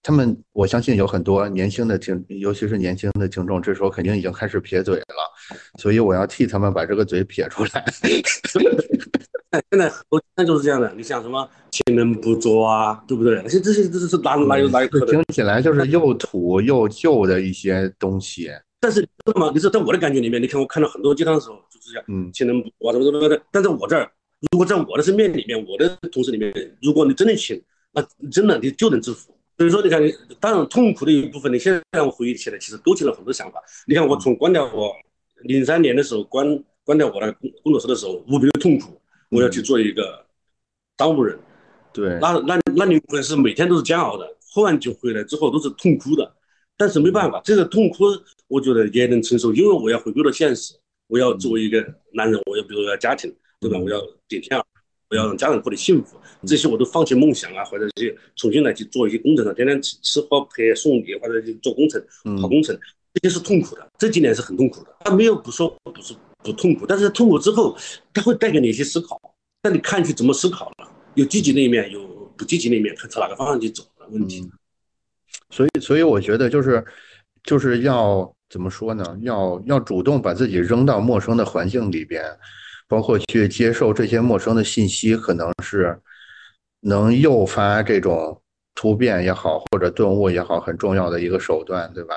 他们，我相信有很多年轻的听，尤其是年轻的听众，这时候肯定已经开始撇嘴了。所以我要替他们把这个嘴撇出来。现在很多那就是这样的，你像什么勤能补拙啊，对不对？那些这些这是哪哪有哪有可能？听起来就是又土又旧的一些东西。但是知道吗？你说在我的感觉里面，你看我看到很多鸡汤的时候，就是这样，嗯，请人我怎么怎么的。但在我这儿，如果在我的身边里面，我的同事里面，如果你真的请，那真的你就能致富。所以说，你看，你当然痛苦的一部分，你现在让我回忆起来，其实勾起了很多想法。你看，我从关掉我零三年的时候关关掉我的工工作室的时候，无比的痛苦，我要去做一个当务人。对，那那那你可能是每天都是煎熬的，喝完酒回来之后都是痛哭的。但是没办法，这个痛哭我觉得也能承受，因为我要回归到现实，我要作为一个男人，我要比如说要家庭，对吧？我要顶天儿，我要让家人过得幸福，这些我都放弃梦想啊，或者去重新来去做一些工程上，天天吃吃喝陪送礼，或者去做工程、跑工程，这些是痛苦的。这几年是很痛苦的，他没有不说不是不痛苦，但是痛苦之后，他会带给你一些思考，那你看去怎么思考了？有积极那一面，有不积极那一面，看朝哪个方向去走的问题。所以，所以我觉得就是，就是要怎么说呢？要要主动把自己扔到陌生的环境里边，包括去接受这些陌生的信息，可能是能诱发这种突变也好，或者顿悟也好，很重要的一个手段，对吧？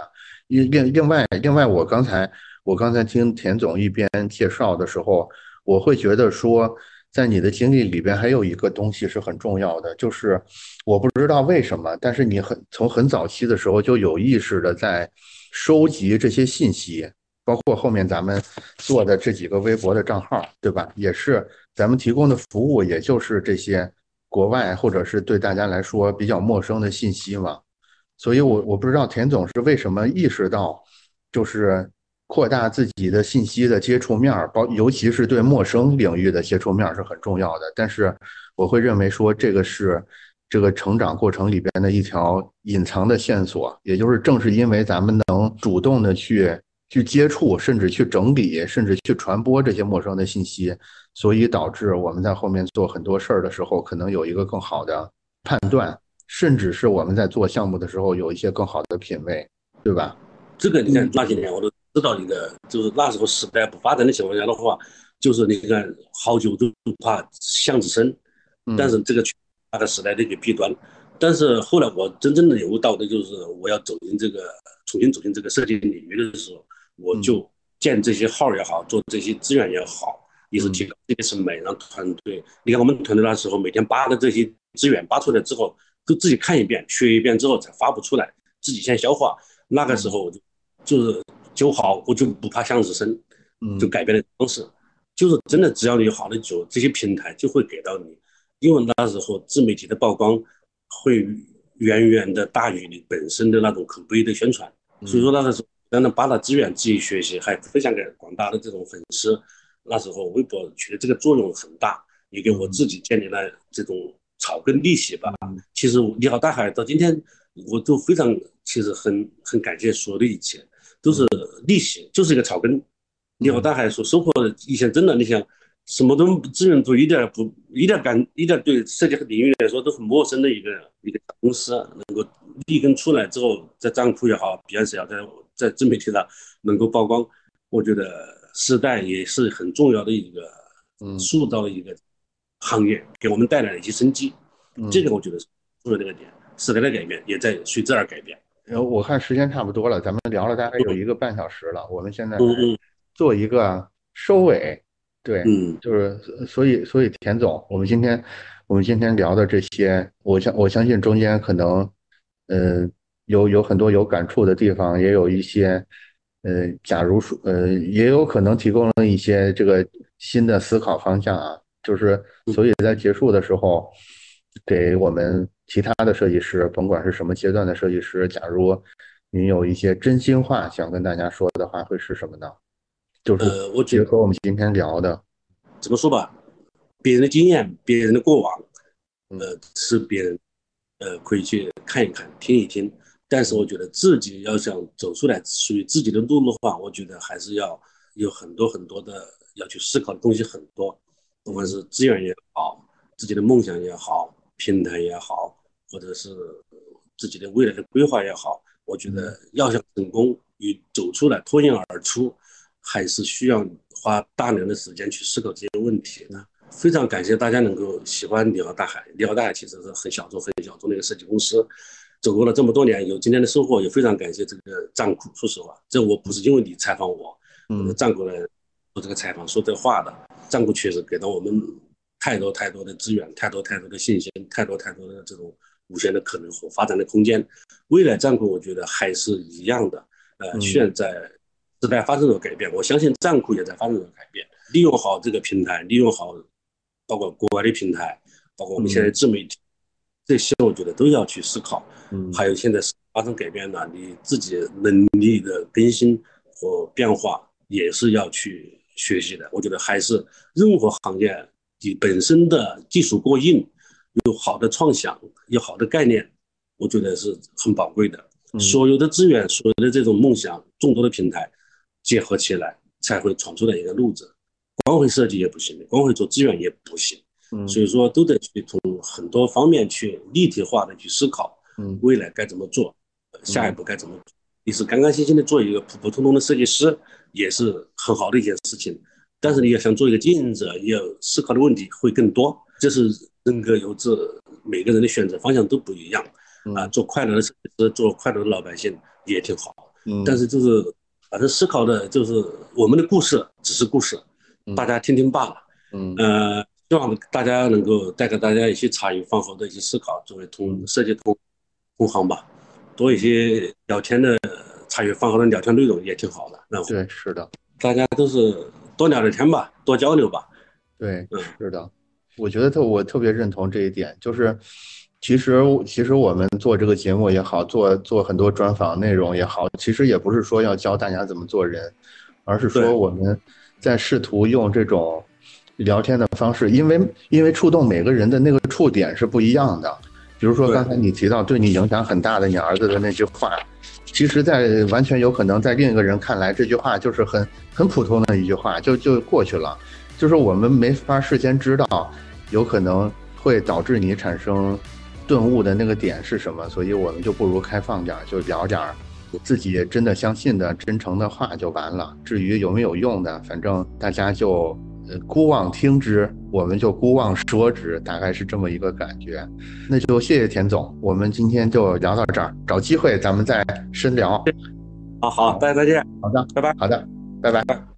另另另外，另外，我刚才我刚才听田总一边介绍的时候，我会觉得说。在你的经历里边，还有一个东西是很重要的，就是我不知道为什么，但是你很从很早期的时候就有意识的在收集这些信息，包括后面咱们做的这几个微博的账号，对吧？也是咱们提供的服务，也就是这些国外或者是对大家来说比较陌生的信息嘛。所以，我我不知道田总是为什么意识到，就是。扩大自己的信息的接触面儿，包尤其是对陌生领域的接触面儿是很重要的。但是我会认为说，这个是这个成长过程里边的一条隐藏的线索。也就是正是因为咱们能主动的去去接触，甚至去整理，甚至去传播这些陌生的信息，所以导致我们在后面做很多事儿的时候，可能有一个更好的判断，甚至是我们在做项目的时候有一些更好的品味，对吧？这个你看那些年我都。知道一个，就是那时候时代不发展的情况下的话，就是你看好酒都怕巷子深，但是这个那个时代的一个弊端。但是后来我真正的领悟到的就是我要走进这个重新走进这个设计领域的时候，我就建这些号也好，做这些资源也好，也是提高自己的审美，让团队。你看我们团队那时候每天扒的这些资源扒出来之后，都自己看一遍、学一遍之后才发布出来，自己先消化。那个时候就就是。酒好，我就不怕巷子深，就改变了方式，就是真的，只要你有好的酒，这些平台就会给到你，因为那时候自媒体的曝光会远远的大于你本身的那种口碑的宣传，所以说那个时候，当然把那资源自己学习，还分享给广大的这种粉丝，那时候微博起的这个作用很大，也给我自己建立了这种草根利息吧。其实你好大海到今天，我都非常其实很很感谢所有的一切。都是利息，就是一个草根。你好，大海说收获的以前真的，你想什么都资源都一点不一点感一点对设计领域来说都很陌生的一个一个公司，能够立根出来之后，在账户也好，比 s 也好，在在自媒体上能够曝光，我觉得时代也是很重要的一个，嗯，塑造一个行业，给我们带来了一些生机。这个我觉得是重要的一个点，时代的改变也在随之而改变。然后我看时间差不多了，咱们聊了大概有一个半小时了，我们现在做一个收尾。对，就是所以所以田总，我们今天我们今天聊的这些，我相我相信中间可能，呃，有有很多有感触的地方，也有一些，呃，假如说，呃，也有可能提供了一些这个新的思考方向啊。就是所以在结束的时候，给我们。其他的设计师，甭管是什么阶段的设计师，假如您有一些真心话想跟大家说的话，会是什么呢？就是我结合我们今天聊的，怎么说吧，别人的经验，别人的过往，呃，是别人，呃，可以去看一看，听一听。但是我觉得自己要想走出来属于自己的路的话，我觉得还是要有很多很多的要去思考的东西很多，不管是资源也好，自己的梦想也好。平台也好，或者是自己的未来的规划也好，我觉得要想成功与走出来脱颖而出，还是需要花大量的时间去思考这些问题的。非常感谢大家能够喜欢李敖大海，李敖大海其实是很小众、很小众的一个设计公司，走过了这么多年，有今天的收获，也非常感谢这个战库。说实话，这我不是因为你采访我，嗯，战库来做这个采访说这话的。战库确实给到我们太多太多的资源，太多太多的信心，太多太多的这种无限的可能和发展的空间。未来战库，我觉得还是一样的。呃，现在时代发生了改变，我相信战库也在发生着改变。利用好这个平台，利用好包括国外的平台，包括我们现在自媒体，这些我觉得都要去思考。嗯，还有现在发生改变了，你自己能力的更新和变化也是要去学习的。我觉得还是任何行业你本身的技术过硬，有好的创想，有好的概念，我觉得是很宝贵的。所有的资源，所有的这种梦想，众多的平台结合起来，才会闯出来一个路子。光会设计也不行，光会做资源也不行。嗯，所以说都得去从很多方面去立体化的去思考。嗯，未来该怎么做？下一步该怎么做？你是干干净净的做一个普普通通的设计师，也是很好的一件事情。但是你要想做一个经营者，要思考的问题会更多。这是人各有志，每个人的选择方向都不一样。啊，做快乐的设计师，做快乐的老百姓也挺好。嗯，但是就是反正思考的就是我们的故事只是故事。大家听听罢了。嗯，呃，希望大家能够带给大家一些茶余饭后的一些思考，作为同设计同同行吧，多一些聊天的茶余饭后的聊天内容也挺好的。那对，是的，大家都是多聊聊天吧，多交流吧。对，嗯，是的，我觉得特我特别认同这一点，就是其实其实我们做这个节目也好，做做很多专访内容也好，其实也不是说要教大家怎么做人，而是说我们。在试图用这种聊天的方式，因为因为触动每个人的那个触点是不一样的。比如说刚才你提到对你影响很大的你儿子的那句话，其实，在完全有可能在另一个人看来，这句话就是很很普通的一句话，就就过去了。就是我们没法事先知道，有可能会导致你产生顿悟的那个点是什么，所以我们就不如开放点，就聊点。自己真的相信的真诚的话就完了。至于有没有用的，反正大家就呃姑妄听之，我们就姑妄说之，大概是这么一个感觉。那就谢谢田总，我们今天就聊到这儿，找机会咱们再深聊。好好，大家再见。好的，拜拜。好的，拜拜。